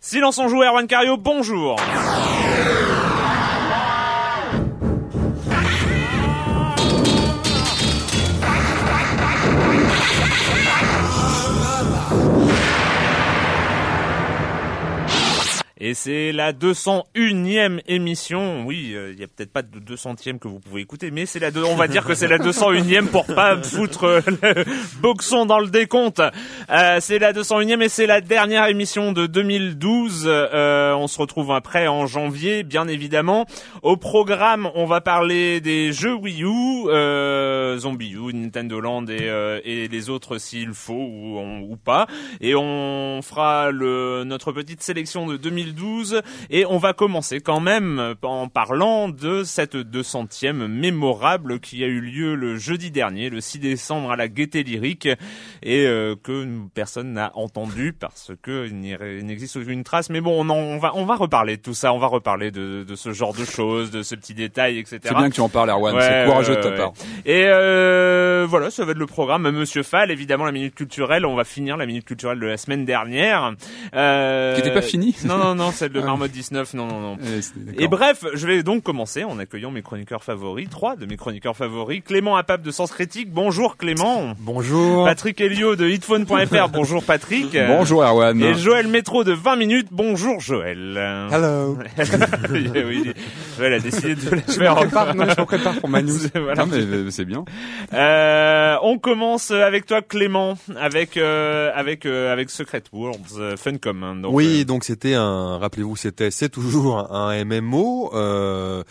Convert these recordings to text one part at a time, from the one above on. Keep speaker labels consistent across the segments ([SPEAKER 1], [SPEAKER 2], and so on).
[SPEAKER 1] Silence en joue, Erwan Cario, bonjour Et c'est la 201e émission. Oui, il n'y a peut-être pas de 200e que vous pouvez écouter, mais c'est la deux, on va dire que c'est la 201e pour pas foutre euh, le boxon dans le décompte. Euh, c'est la 201e et c'est la dernière émission de 2012. Euh, on se retrouve après en janvier, bien évidemment. Au programme, on va parler des jeux Wii U, euh, Zombie U, Nintendo Land et, euh, et les autres s'il faut ou, ou pas. Et on fera le, notre petite sélection de 2012 et on va commencer quand même en parlant de cette 200e mémorable qui a eu lieu le jeudi dernier, le 6 décembre à la Gaieté Lyrique et euh, que personne n'a entendu parce que il n'existe aucune trace. Mais bon, on, en, on, va on va reparler de tout ça, on va reparler de, de ce genre de choses, de ce petit détail, etc.
[SPEAKER 2] C'est bien que tu en parles, Erwan.
[SPEAKER 1] Ouais,
[SPEAKER 2] c'est courageux de ta part.
[SPEAKER 1] Et euh, voilà, ça va être le programme. Monsieur Fall, évidemment, la minute culturelle. On va finir la minute culturelle de la semaine dernière. Euh,
[SPEAKER 2] Qui était pas finie
[SPEAKER 1] Non, non, non, celle de
[SPEAKER 2] Ah.
[SPEAKER 1] Marmotte 19. Non, non, non.
[SPEAKER 2] D'accord.
[SPEAKER 1] Et bref, je vais donc commencer en accueillant mes chroniqueurs favoris, trois de mes chroniqueurs favoris. Clément Apap de Sens Critique. Bonjour Clément.
[SPEAKER 3] Bonjour.
[SPEAKER 1] Patrick Helio de hitphone.fr. Bonjour Patrick.
[SPEAKER 2] Bonjour, Erwan.
[SPEAKER 1] Et Joël Métro de 20 minutes. Bonjour Joël.
[SPEAKER 3] Hello.
[SPEAKER 1] oui, oui, Joël a décidé de la
[SPEAKER 3] Je
[SPEAKER 1] faire
[SPEAKER 3] me prépare, non, je me prépare pour ma news.
[SPEAKER 1] Voilà.
[SPEAKER 2] Non, mais euh, c'est bien.
[SPEAKER 1] Euh, on commence avec toi Clément, avec euh, avec euh, avec Secret Worlds euh, Funcom. hein. Donc,
[SPEAKER 3] oui,
[SPEAKER 1] euh,
[SPEAKER 3] donc c'était un, rappelez-vous, c'était, c'est toujours un MMO, euh,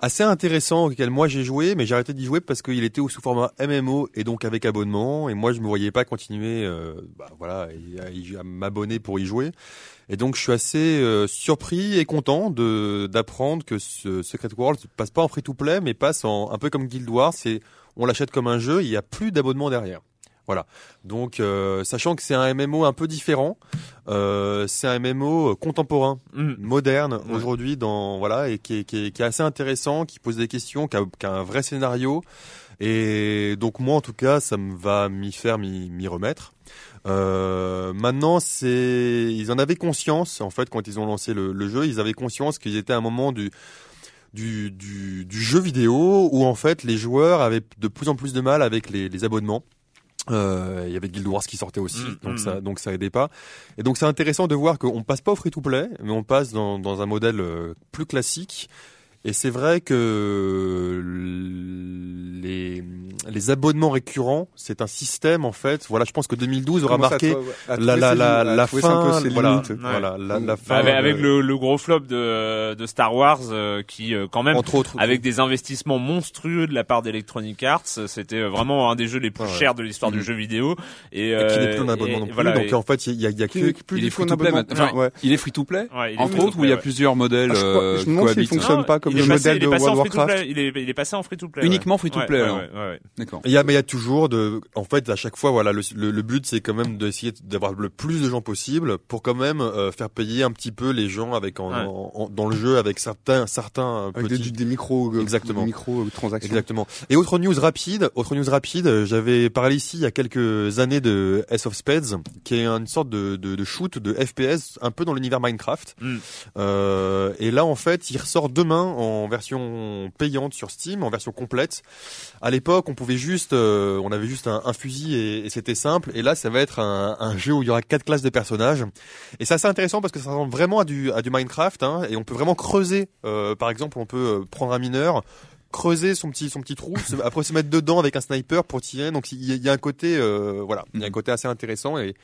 [SPEAKER 3] assez intéressant auquel moi j'ai joué, mais j'ai arrêté d'y jouer parce qu'il était sous format MMO et donc avec abonnement, et moi je me voyais pas continuer, euh, bah, voilà, à, m'abonner pour y jouer. Et donc je suis assez euh, surpris et content de d'apprendre que ce Secret World passe pas en free-to-play, mais passe en un peu comme Guild Wars, c'est on l'achète comme un jeu, il y a plus d'abonnement derrière. Voilà. Donc, euh, sachant que c'est un MMO un peu différent, euh, c'est un MMO contemporain,
[SPEAKER 1] mm,
[SPEAKER 3] moderne
[SPEAKER 1] Ouais.
[SPEAKER 3] aujourd'hui, dans voilà, et qui est, qui, est, qui est assez intéressant, qui pose des questions, qui a, qui a un vrai scénario. Et donc moi, en tout cas, ça me va m'y faire, m'y m'y remettre. Euh, maintenant, c'est, ils en avaient conscience en fait quand ils ont lancé le, le jeu, ils avaient conscience qu'ils étaient à un moment du du, du, du jeu vidéo où en fait les joueurs avaient de plus en plus de mal avec les, les abonnements. Euh, il y avait Guild Wars qui sortait aussi,
[SPEAKER 1] Mm,
[SPEAKER 3] donc
[SPEAKER 1] mm.
[SPEAKER 3] ça donc ça aidait pas. Et donc c'est intéressant de voir qu'on passe pas au free to play, mais on passe dans, dans un modèle euh, plus classique. Et c'est vrai que les les abonnements récurrents, c'est un système en fait. Voilà, je pense que 2012 aura marqué la la la, la
[SPEAKER 4] un
[SPEAKER 3] fin. Voilà, voilà, la, la fin.
[SPEAKER 5] Avec, le, le gros flop de, de Star Wars euh, qui euh, quand même
[SPEAKER 3] entre autres.
[SPEAKER 5] avec des investissements monstrueux de la part d'Electronic Arts, c'était euh, vraiment un des jeux les plus
[SPEAKER 3] Ouais.
[SPEAKER 5] chers de l'histoire du
[SPEAKER 3] Mhm.
[SPEAKER 5] jeu vidéo et,
[SPEAKER 3] et qui n'est plus en abonnement
[SPEAKER 5] et
[SPEAKER 3] non plus.
[SPEAKER 5] voilà,
[SPEAKER 3] donc
[SPEAKER 5] et-
[SPEAKER 3] en fait, il y a, il y a
[SPEAKER 4] Qui
[SPEAKER 3] que
[SPEAKER 2] il est free to play
[SPEAKER 4] abonnement.
[SPEAKER 2] maintenant. Enfin,
[SPEAKER 4] Ouais.
[SPEAKER 2] Il est free to play.
[SPEAKER 5] ouais, il est
[SPEAKER 2] Entre
[SPEAKER 5] free to
[SPEAKER 2] autres, où il y a plusieurs modèles
[SPEAKER 4] Ah, je
[SPEAKER 2] euh,
[SPEAKER 4] me demande s'il fonctionne pas comme
[SPEAKER 5] il
[SPEAKER 4] le
[SPEAKER 5] est passé-
[SPEAKER 4] modèle de
[SPEAKER 5] passé en
[SPEAKER 4] World of
[SPEAKER 5] free to play.
[SPEAKER 4] Warcraft.
[SPEAKER 5] Il est, il est passé en free to play.
[SPEAKER 2] Uniquement
[SPEAKER 5] ouais.
[SPEAKER 2] free to play,
[SPEAKER 5] ouais, ouais, ouais, ouais.
[SPEAKER 2] D'accord.
[SPEAKER 3] Il y a, mais il y a toujours de, en fait, à chaque fois, voilà, le, le, le but, c'est quand même d'essayer d'avoir le plus de gens possible pour quand même euh, faire payer un petit peu les gens avec en,
[SPEAKER 5] Ouais.
[SPEAKER 3] en- en- dans le jeu avec certains, certains
[SPEAKER 4] Avec des,
[SPEAKER 3] petits.
[SPEAKER 4] des micro, euh,
[SPEAKER 3] Exactement.
[SPEAKER 4] des micro euh, transactions.
[SPEAKER 3] Exactement. Et autre news rapide, autre news rapide, euh, j'avais parlé ici il y a quelques années de S of Spades, qui est une sorte de, de, de shoot de FPS un peu dans l'univers Minecraft.
[SPEAKER 5] Mm.
[SPEAKER 3] Euh, et là, en fait, il ressort demain en version payante sur Steam, en version complète. À l'époque, on pouvait juste, euh, on avait juste un, fusil et, c'était simple. Et là, ça va être un, jeu où il y aura quatre classes de personnages. Et c'est assez intéressant parce que ça ressemble vraiment à du, à du Minecraft. Hein, et on peut vraiment creuser. Euh, par exemple, on peut euh, prendre un mineur, creuser son petit son petit trou, se- après se mettre dedans avec un sniper pour tirer. Donc il y, a- il y a un côté, euh, voilà, il y a un côté assez intéressant. Et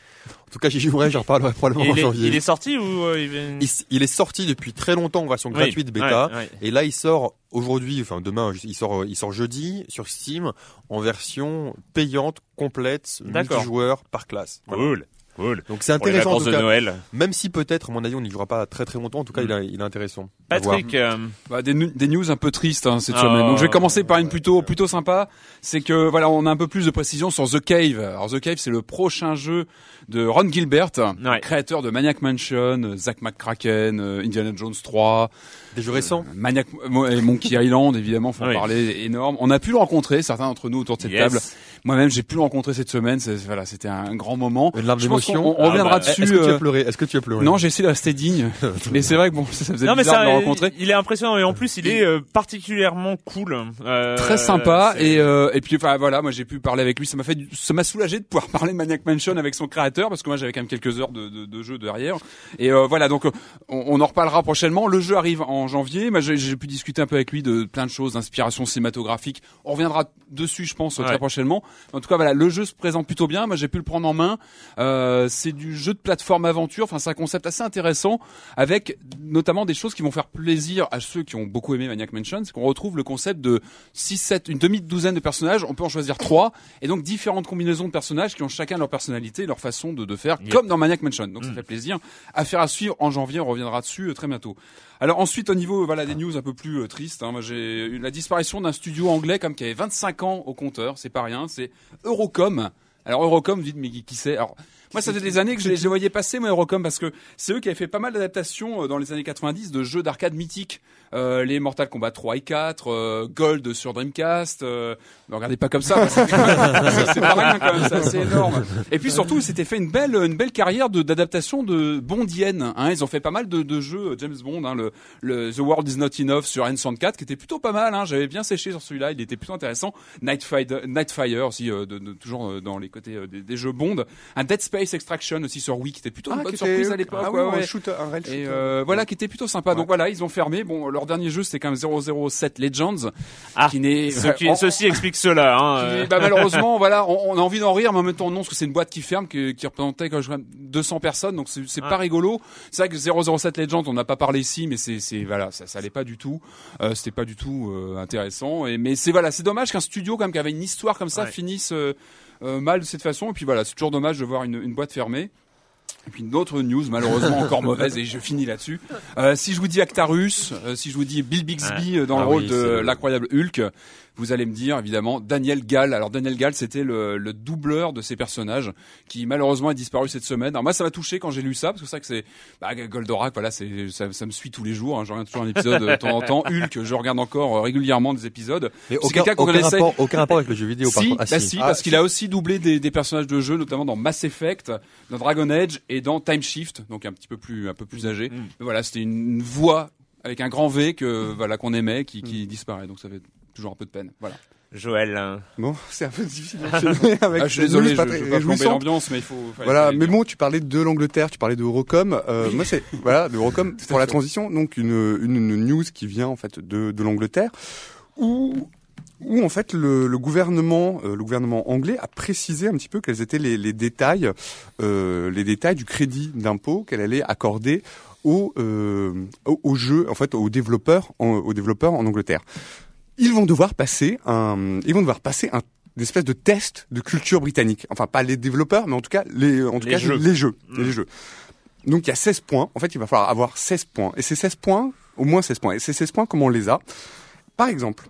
[SPEAKER 3] en tout cas, j'y jouerai, j'en reparlerai probablement
[SPEAKER 5] Et
[SPEAKER 3] en
[SPEAKER 5] il, est,
[SPEAKER 3] janvier.
[SPEAKER 5] il est sorti ou euh, il, vient-
[SPEAKER 3] Il, s- il est sorti depuis très longtemps en version
[SPEAKER 5] Oui,
[SPEAKER 3] gratuite bêta.
[SPEAKER 5] ouais, ouais.
[SPEAKER 3] Et là, il sort aujourd'hui, enfin demain, il sort, il sort jeudi sur Steam en version payante, complète, multijoueur par classe. Voilà.
[SPEAKER 5] Cool, cool.
[SPEAKER 3] Donc c'est intéressant en
[SPEAKER 5] de. Noël.
[SPEAKER 3] Même si peut-être, à mon avis, on n'y jouera pas très très longtemps. En tout cas,
[SPEAKER 5] Mm.
[SPEAKER 3] il, a- il est intéressant.
[SPEAKER 5] Patrick, euh,
[SPEAKER 2] Bah, des, des news un peu tristes hein, cette
[SPEAKER 5] Ah.
[SPEAKER 2] semaine. Donc je vais commencer par une plutôt plutôt sympa. C'est que voilà, on a un peu plus de précision sur The Cave. Alors The Cave, c'est le prochain jeu de Ron Gilbert,
[SPEAKER 5] Ouais.
[SPEAKER 2] créateur de Maniac Mansion, Zack McCracken, euh, Indiana Jones 3,
[SPEAKER 3] Des jeux récents.
[SPEAKER 2] euh, Maniac et Monkey Island évidemment, faut en
[SPEAKER 5] Oui.
[SPEAKER 2] parler, énorme. On a pu le rencontrer, certains d'entre nous autour de cette
[SPEAKER 5] yes.
[SPEAKER 2] table. Moi-même, j'ai pu le rencontrer cette semaine. C'est- Voilà, c'était un grand moment.
[SPEAKER 3] Une larme
[SPEAKER 2] Je pense
[SPEAKER 3] d'émotion.
[SPEAKER 2] qu'on- On, on reviendra
[SPEAKER 5] Ah bah,
[SPEAKER 2] dessus.
[SPEAKER 3] Est-ce que tu
[SPEAKER 2] euh,
[SPEAKER 3] as pleuré? Est-ce que tu as pleuré?
[SPEAKER 2] Non, j'ai essayé de rester digne, mais c'est vrai que bon, ça faisait
[SPEAKER 5] Non mais
[SPEAKER 2] bizarre
[SPEAKER 5] ça,
[SPEAKER 2] de le rencontrer.
[SPEAKER 5] il est impressionnant et en plus il est euh, particulièrement cool. Euh,
[SPEAKER 2] très sympa et euh, et puis enfin voilà moi j'ai pu parler avec lui ça m'a fait du- ça m'a soulagé de pouvoir parler de Maniac Mansion avec son créateur parce que moi j'avais quand même quelques heures de, de, de jeu derrière et euh, voilà donc euh, on, on en reparlera prochainement le jeu arrive en janvier moi j'ai j'ai pu discuter un peu avec lui de plein de choses d'inspiration cinématographique on reviendra dessus je pense
[SPEAKER 5] Ouais.
[SPEAKER 2] très prochainement en tout cas voilà le jeu se présente plutôt bien moi j'ai pu le prendre en main euh, c'est du jeu de plateforme aventure enfin c'est un concept assez intéressant avec notamment des choses qui vont faire plaisir à ceux qui ont beaucoup aimé Maniac Mansion c'est qu'on retrouve le concept de 6, 7, une demi-douzaine de personnages, on peut en choisir trois, et donc différentes combinaisons de personnages qui ont chacun leur personnalité, leur façon de, de faire,
[SPEAKER 5] Yep.
[SPEAKER 2] comme dans Maniac Mansion. Donc ça
[SPEAKER 5] Mm.
[SPEAKER 2] fait plaisir. Affaire à suivre en janvier, on reviendra dessus euh, très bientôt. Alors ensuite, au niveau voilà des news un peu plus euh, tristes, hein, j'ai eu la disparition d'un studio anglais comme qui avait 25 ans au compteur, c'est pas rien, c'est Eurocom. Alors Eurocom, vous dites mais qui, c'est moi ça fait des années que je les, je les voyais passer moi Eurocom parce que c'est eux qui avaient fait pas mal d'adaptations euh, dans les années 90 de jeux d'arcade mythiques, euh, les Mortal Kombat 3 et 4, euh, Gold sur Dreamcast. Euh, ne regardez pas comme ça, c'est pas rien quand même, c'est énorme. Et puis surtout, ils s'étaient fait une belle une belle carrière d'adaptation de bondienne. Hein, ils ont fait pas mal de, de jeux James Bond, hein, le, le The World Is Not Enough sur N64 qui était plutôt pas mal. Hein, J'avais bien séché sur celui-là, il était plutôt intéressant. Nightfire, Nightfire aussi, de, de- toujours dans les côtés des, des jeux Bond. Un Dead Space Extraction aussi sur Wii qui était plutôt une bonne
[SPEAKER 4] qui
[SPEAKER 2] surprise
[SPEAKER 4] était-
[SPEAKER 2] à l'époque.
[SPEAKER 4] Ah
[SPEAKER 2] ouais,
[SPEAKER 4] oui,
[SPEAKER 2] ouais.
[SPEAKER 4] un réel
[SPEAKER 2] Et euh, voilà, qui était plutôt sympa. Donc voilà, ils ont fermé. Bon, leur dernier jeu c'était quand même 007 Legends,
[SPEAKER 5] Ah,
[SPEAKER 2] qui n'est
[SPEAKER 5] Ce qui-
[SPEAKER 2] en-
[SPEAKER 5] ceci explique cela. Hein,
[SPEAKER 2] qui
[SPEAKER 5] euh.
[SPEAKER 2] bah, malheureusement, voilà, on, on a envie d'en rire, mais en même temps non, parce que c'est une boîte qui ferme, qui, qui représentait quand même 200 personnes, donc c'est
[SPEAKER 5] Ah.
[SPEAKER 2] pas rigolo. C'est vrai que 007 Legends, on n'a pas parlé ici, mais c'est c'est voilà, ça, ça allait pas du tout. Euh, C'était pas du tout euh, intéressant. Et mais c'est voilà, c'est dommage qu'un studio comme qui avait une histoire comme ça
[SPEAKER 5] Ouais.
[SPEAKER 2] finisse euh, euh, mal de cette façon. Et puis voilà, c'est toujours dommage de voir une, une boîte fermée. Et puis une autre news, malheureusement encore mauvaise, et je finis là-dessus. Euh, si je vous dis Actarus, euh, si je vous dis Bill Bixby euh, dans
[SPEAKER 3] Ah
[SPEAKER 2] le rôle
[SPEAKER 3] oui,
[SPEAKER 2] de l'incroyable Hulk, vous allez me dire évidemment Daniel Gall. Alors Daniel Gall, c'était le, le doubleur de ces personnages qui malheureusement est disparu cette semaine. Alors moi, ça m'a touché quand j'ai lu ça parce que c'est que c'est bah, Goldorak. Voilà, c'est ça, ça me suit tous les jours. Hein, je regarde toujours un épisode de temps en temps. Hulk, je regarde encore euh, régulièrement des épisodes.
[SPEAKER 3] Mais aucun, aucun
[SPEAKER 2] connaissait.
[SPEAKER 3] rapport, aucun rapport avec le jeu vidéo, par
[SPEAKER 2] Si,
[SPEAKER 3] contre. Ah,
[SPEAKER 2] bah
[SPEAKER 3] si.
[SPEAKER 4] Ah,
[SPEAKER 2] parce
[SPEAKER 4] si.
[SPEAKER 2] qu'il a aussi doublé des, des personnages de jeu, notamment dans Mass Effect, dans Dragon Age et dans Time Shift, donc un petit peu plus un peu plus âgé.
[SPEAKER 5] Mm.
[SPEAKER 2] Mais voilà, c'était une, une voix avec un grand V que voilà qu'on aimait, qui, qui disparaît. Donc ça fait toujours un peu de peine. Voilà.
[SPEAKER 5] Joël. hein.
[SPEAKER 4] Bon, c'est un peu difficile avec
[SPEAKER 2] Ah, je suis désolé, je,
[SPEAKER 4] pas
[SPEAKER 2] je veux pas l'ambiance, mais il faut.
[SPEAKER 4] Voilà, mais bon, tu parlais de l'Angleterre, tu parlais de Eurocom. Euh, moi, c'est voilà, de Eurocom pour la transition. Donc une, une, une news qui vient en fait de, de l'Angleterre, où où en fait le, le gouvernement, euh, le gouvernement anglais a précisé un petit peu quels étaient les, les détails, euh, les détails du crédit d'impôt qu'elle allait accorder aux, euh, aux, aux jeux, en fait, aux développeurs, en, aux développeurs en Angleterre. Ils vont devoir passer un, ils vont devoir passer un une espèce de test de culture britannique. Enfin, pas les développeurs, mais en tout cas, les, en tout
[SPEAKER 5] Les
[SPEAKER 4] cas,
[SPEAKER 5] jeux.
[SPEAKER 4] les jeux.
[SPEAKER 5] Mm.
[SPEAKER 4] Les jeux. Donc, il y a 16 points. En fait, il va falloir avoir 16 points. Et ces 16 points, au moins 16 points. Et ces 16 points, comment on les a? Par exemple,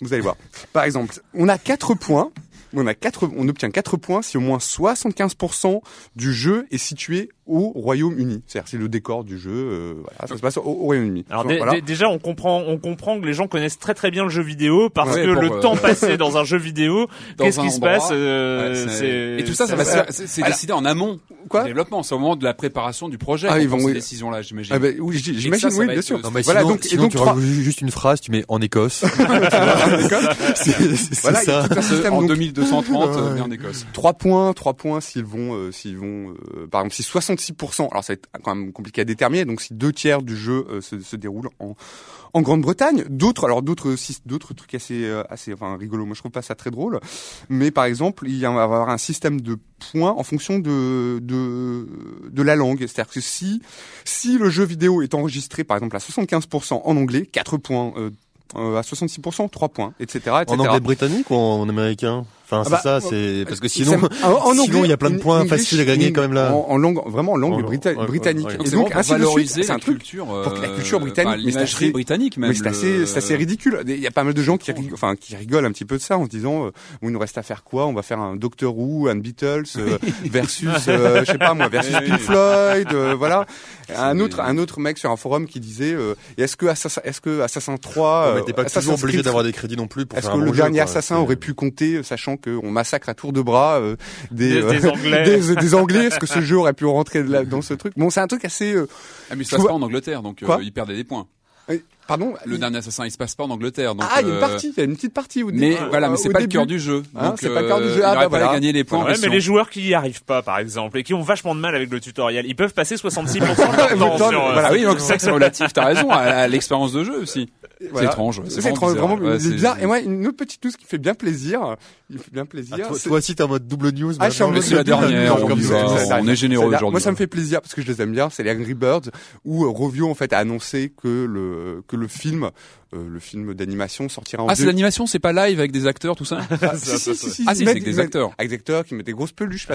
[SPEAKER 4] vous allez voir. Par exemple, on a 4 points. On a quatre, on obtient 4 points si au moins 75% du jeu est situé au Royaume-Uni. C'est-à-dire, c'est le décor du jeu, euh, voilà, ça se passe au, au Royaume-Uni.
[SPEAKER 1] Alors
[SPEAKER 4] Voilà.
[SPEAKER 1] dé- déjà on comprend on comprend que les gens connaissent très très bien le jeu vidéo parce
[SPEAKER 2] Ouais,
[SPEAKER 1] que le
[SPEAKER 2] euh,
[SPEAKER 1] temps passé dans un jeu vidéo,
[SPEAKER 2] Dans
[SPEAKER 1] qu'est-ce qui se passe euh,
[SPEAKER 2] Ouais, c'est-
[SPEAKER 1] c'est-
[SPEAKER 2] et tout ça, ça va, c'est décidé en amont
[SPEAKER 4] Quoi
[SPEAKER 2] du développement. C'est au moment de la préparation du projet.
[SPEAKER 4] Ah, ils vont-
[SPEAKER 2] ces
[SPEAKER 4] oui.
[SPEAKER 2] décisions-là, j'imagine.
[SPEAKER 4] Ah ben, oui, j'imagine,
[SPEAKER 2] ça, ça
[SPEAKER 4] oui, bien sûr.
[SPEAKER 3] Non, mais
[SPEAKER 4] voilà,
[SPEAKER 3] sinon,
[SPEAKER 4] donc, et donc
[SPEAKER 3] juste une phrase, tu mets en Écosse. c'est c'est
[SPEAKER 4] Voilà,
[SPEAKER 3] ça.
[SPEAKER 2] en
[SPEAKER 4] donc,
[SPEAKER 2] 2230,
[SPEAKER 4] Ouais.
[SPEAKER 2] euh, bien en Écosse.
[SPEAKER 4] Trois points, trois points s'ils vont, euh, s'ils vont, euh, par exemple, si 66%, alors ça va être quand même compliqué à déterminer, donc si deux tiers du jeu euh, se, déroule en, Grande-Bretagne, d'autres, alors d'autres, d'autres trucs assez, euh. Moi, je trouve pas ça très drôle, mais par exemple, il va y avoir un système de points en fonction de la langue, c'est-à-dire que si le jeu vidéo est enregistré, par exemple, à 75% en anglais, 4 points. Euh, euh, à 66%, 3 points, etc.
[SPEAKER 3] En anglais britannique ou en américain? Enfin,
[SPEAKER 4] Ah
[SPEAKER 3] c'est
[SPEAKER 4] bah,
[SPEAKER 3] ça, c'est parce que sinon,
[SPEAKER 4] en, en
[SPEAKER 3] sinon,
[SPEAKER 4] anglais,
[SPEAKER 3] il y a plein de points
[SPEAKER 4] English,
[SPEAKER 3] faciles à gagner quand même là.
[SPEAKER 4] En, en langue, vraiment en langue
[SPEAKER 3] En-
[SPEAKER 4] brita-
[SPEAKER 3] ouais, ouais,
[SPEAKER 4] britannique.
[SPEAKER 3] ouais.
[SPEAKER 2] Donc
[SPEAKER 4] Et
[SPEAKER 2] c'est
[SPEAKER 4] donc,
[SPEAKER 2] pour
[SPEAKER 4] ainsi de suite,
[SPEAKER 2] valoriser
[SPEAKER 4] c'est
[SPEAKER 2] la
[SPEAKER 4] un truc.
[SPEAKER 2] culture,
[SPEAKER 4] pour que la
[SPEAKER 2] euh,
[SPEAKER 4] culture britannique,
[SPEAKER 2] enfin,
[SPEAKER 4] mais c'est
[SPEAKER 2] l'imagerie
[SPEAKER 4] assez-
[SPEAKER 2] britannique même.
[SPEAKER 4] Mais c'est assez,
[SPEAKER 2] le-
[SPEAKER 4] assez ridicule. Il y a pas mal de gens qui, rig- enfin, qui rigolent un petit peu de ça en se disant, euh, il nous reste à faire quoi? On va faire un Doctor Who, un Beatles euh, versus, euh, je sais pas moi, versus Pink. Floyd, euh, voilà. Un autre, un autre mec sur un forum qui disait, euh, est-ce que Assassin, est-ce que Assassin 3,
[SPEAKER 3] Ouais, mais
[SPEAKER 4] euh,
[SPEAKER 3] t'es pas
[SPEAKER 4] Assassin's
[SPEAKER 3] toujours obligé d'avoir des crédits non plus pour
[SPEAKER 4] est-ce que le dernier assassin aurait pu compter, euh, sachant qu'on massacre à tour de bras euh, des,
[SPEAKER 1] Des-
[SPEAKER 4] euh,
[SPEAKER 1] des Anglais.
[SPEAKER 4] des, des Anglais Est-ce que ce jeu aurait pu rentrer dans ce truc? Bon, c'est un truc assez. euh,
[SPEAKER 2] Ah, mais ça se passe pas en Angleterre, donc euh, ils perdaient des points.
[SPEAKER 4] euh, pardon?
[SPEAKER 2] Le
[SPEAKER 4] il-
[SPEAKER 2] dernier assassin, il se passe pas en Angleterre. Donc,
[SPEAKER 4] ah, il y a une
[SPEAKER 2] euh,
[SPEAKER 4] partie, il y a une petite partie. Au
[SPEAKER 2] Mais
[SPEAKER 4] euh,
[SPEAKER 2] voilà, mais c'est
[SPEAKER 4] au
[SPEAKER 2] pas le cœur du jeu. Donc,
[SPEAKER 4] c'est pas le cœur du
[SPEAKER 2] euh,
[SPEAKER 4] jeu. Ah, bah, voilà.
[SPEAKER 2] gagner les points.
[SPEAKER 1] Ouais, mais les joueurs qui y arrivent pas, par exemple, et qui ont vachement de mal avec le tutoriel, ils peuvent passer 66% de leur temps
[SPEAKER 4] Voilà,
[SPEAKER 1] sur. euh,
[SPEAKER 2] Voilà, oui, donc c'est ça que c'est relatif. T'as raison à, à l'expérience de jeu aussi.
[SPEAKER 4] Voilà.
[SPEAKER 2] C'est étrange.
[SPEAKER 4] C'est
[SPEAKER 2] vraiment
[SPEAKER 4] vraiment
[SPEAKER 2] Ouais,
[SPEAKER 4] bizarre. Et moi, une autre petite news qui fait bien plaisir. Il fait bien plaisir.
[SPEAKER 3] Ah, toi,
[SPEAKER 4] c'est-
[SPEAKER 3] toi aussi, t'es en mode double news.
[SPEAKER 4] Ah, je suis en mode
[SPEAKER 2] la
[SPEAKER 4] double news.
[SPEAKER 2] dernière,
[SPEAKER 4] Non,
[SPEAKER 2] on
[SPEAKER 4] ça,
[SPEAKER 2] est généreux aujourd'hui.
[SPEAKER 4] Moi, ça me fait plaisir parce que je les aime bien. C'est les Angry Birds où euh, Rovio en fait a annoncé que le que le film, euh, le film d'animation sortira en
[SPEAKER 2] Ah, c'est l'animation, c'est pas live avec des acteurs, tout ça
[SPEAKER 4] Ah, si, si, si, si,
[SPEAKER 2] Ah, si,
[SPEAKER 4] mettent-
[SPEAKER 2] c'est que des acteurs.
[SPEAKER 4] Avec des acteurs qui mettent des grosses peluches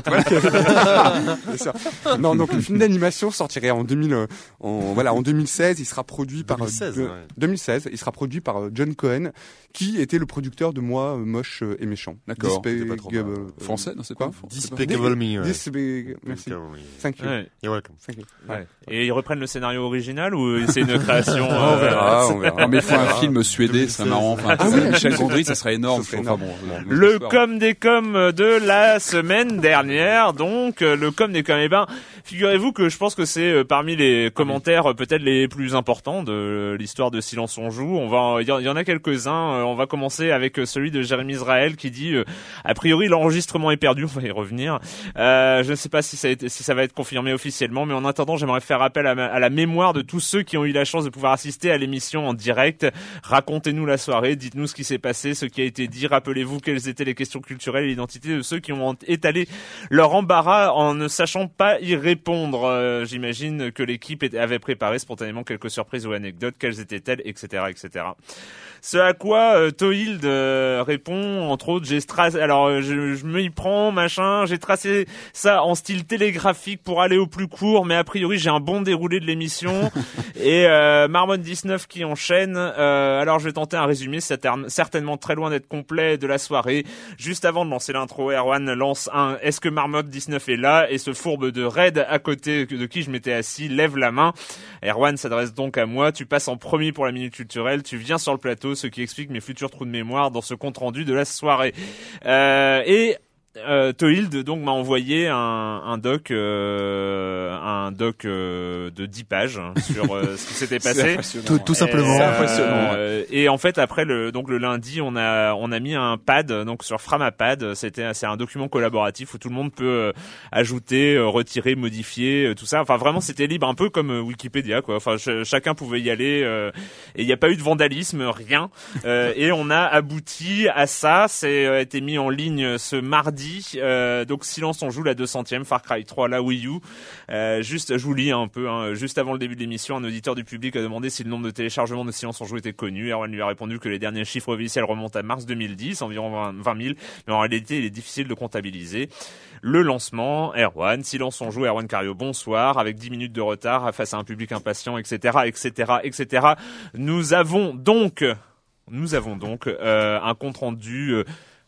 [SPEAKER 4] ça. Non, donc le film d'animation sortirait en 2000, euh, en, voilà, en 2016. Il sera produit par, euh,
[SPEAKER 3] 2016,
[SPEAKER 4] de-
[SPEAKER 3] ouais.
[SPEAKER 4] 2016. Il sera produit par euh, John Cohen, qui était le producteur de Moi, Moche et Méchant.
[SPEAKER 2] D'accord.
[SPEAKER 4] Euh,
[SPEAKER 2] Français, non, c'est
[SPEAKER 4] quoi
[SPEAKER 2] pas français.
[SPEAKER 3] Despicable Me.
[SPEAKER 4] Merci.
[SPEAKER 3] Despicable Me.
[SPEAKER 4] Thank you.
[SPEAKER 1] Ouais,
[SPEAKER 3] You're welcome.
[SPEAKER 4] Thank you.
[SPEAKER 1] ouais. Et ils reprennent le scénario original ou c'est une création
[SPEAKER 4] On
[SPEAKER 1] euh,
[SPEAKER 4] verra, on verra.
[SPEAKER 2] Non, mais il faut un film suédé, c'est
[SPEAKER 3] 2016.
[SPEAKER 2] marrant. Enfin,
[SPEAKER 4] Ah oui,
[SPEAKER 2] Michel Gondry, ça serait énorme.
[SPEAKER 4] Ça serait
[SPEAKER 2] Enfin,
[SPEAKER 4] énorme.
[SPEAKER 2] bon, bon,
[SPEAKER 1] Le com des com de la semaine dernière, donc euh, le com des com. Eh ben, figurez-vous que je pense que c'est euh, parmi les commentaires peut-être les plus importants de l'histoire de Silence on joue. On va, il y, en- a quelques-uns. On va commencer avec celui de Jérémy Israël qui dit euh, a priori l'enregistrement est perdu. On va y revenir. Euh, je ne sais pas si ça, va être confirmé officiellement, mais en attendant, j'aimerais faire appel à, la mémoire de tous ceux qui ont eu la chance de pouvoir assister à l'émission en direct. Racontez-nous la soirée, dites-nous ce qui s'est passé, ce qui a été dit. Rappelez-vous quelles étaient les questions culturelles et l'identité de ceux qui ont étalé leur embarras en ne sachant pas y répondre. Euh, J'imagine que l'équipe avait préparé spontanément quelques surprises ou anecdotes. Quelles étaient-elles, etc., etc. Ce à quoi euh, Tohild euh, répond, entre autres, j'ai tracé, alors euh, je, je me y prends, machin, j'ai tracé ça en style télégraphique pour aller au plus court, mais a priori j'ai un bon déroulé de l'émission. et euh, Marmot 19 qui enchaîne. Euh, alors je vais tenter un résumé, c'est cer- certainement très loin d'être complet de la soirée. Juste avant de lancer l'intro, Erwan lance un Est-ce que Marmot 19 est là? Et ce fourbe de Red à côté de qui je m'étais assis lève la main. Erwan s'adresse donc à moi. Tu passes en premier pour la minute culturelle. Tu viens sur le plateau, ce qui explique mes futurs trous de mémoire dans ce compte rendu de la soirée. Euh, et euh, Tohild donc m'a envoyé un, un doc, euh, un doc euh, de 10 pages sur euh, ce qui s'était passé.
[SPEAKER 3] Tout, tout simplement.
[SPEAKER 1] Et,
[SPEAKER 2] C'est impressionnant,
[SPEAKER 1] euh, et en fait après le donc le lundi on a on a mis un pad donc sur Framapad. C'était c'est un document collaboratif où tout le monde peut euh, ajouter euh, retirer modifier euh, tout ça. Enfin vraiment c'était libre un peu comme Wikipédia quoi. Enfin ch- chacun pouvait y aller euh, et il n'y a pas eu de vandalisme rien. Euh, et on a abouti à ça. C'est euh, été mis en ligne ce mardi euh, donc Silence on joue la 200e Far Cry 3 la Wii U euh, juste, je vous lis un peu. Hein, juste avant le début de l'émission, un auditeur du public a demandé si le nombre de téléchargements de Silence en Joue était connu. Erwan lui a répondu que les derniers chiffres officiels remontent à mars 2010, environ 20, 20 000, mais en réalité, il est difficile de comptabiliser. Le lancement, Erwan, Silence on Joue, Erwan Cario, bonsoir, avec 10 minutes de retard face à un public impatient, etc., etc., etc. Nous avons donc, nous avons donc euh, un compte rendu.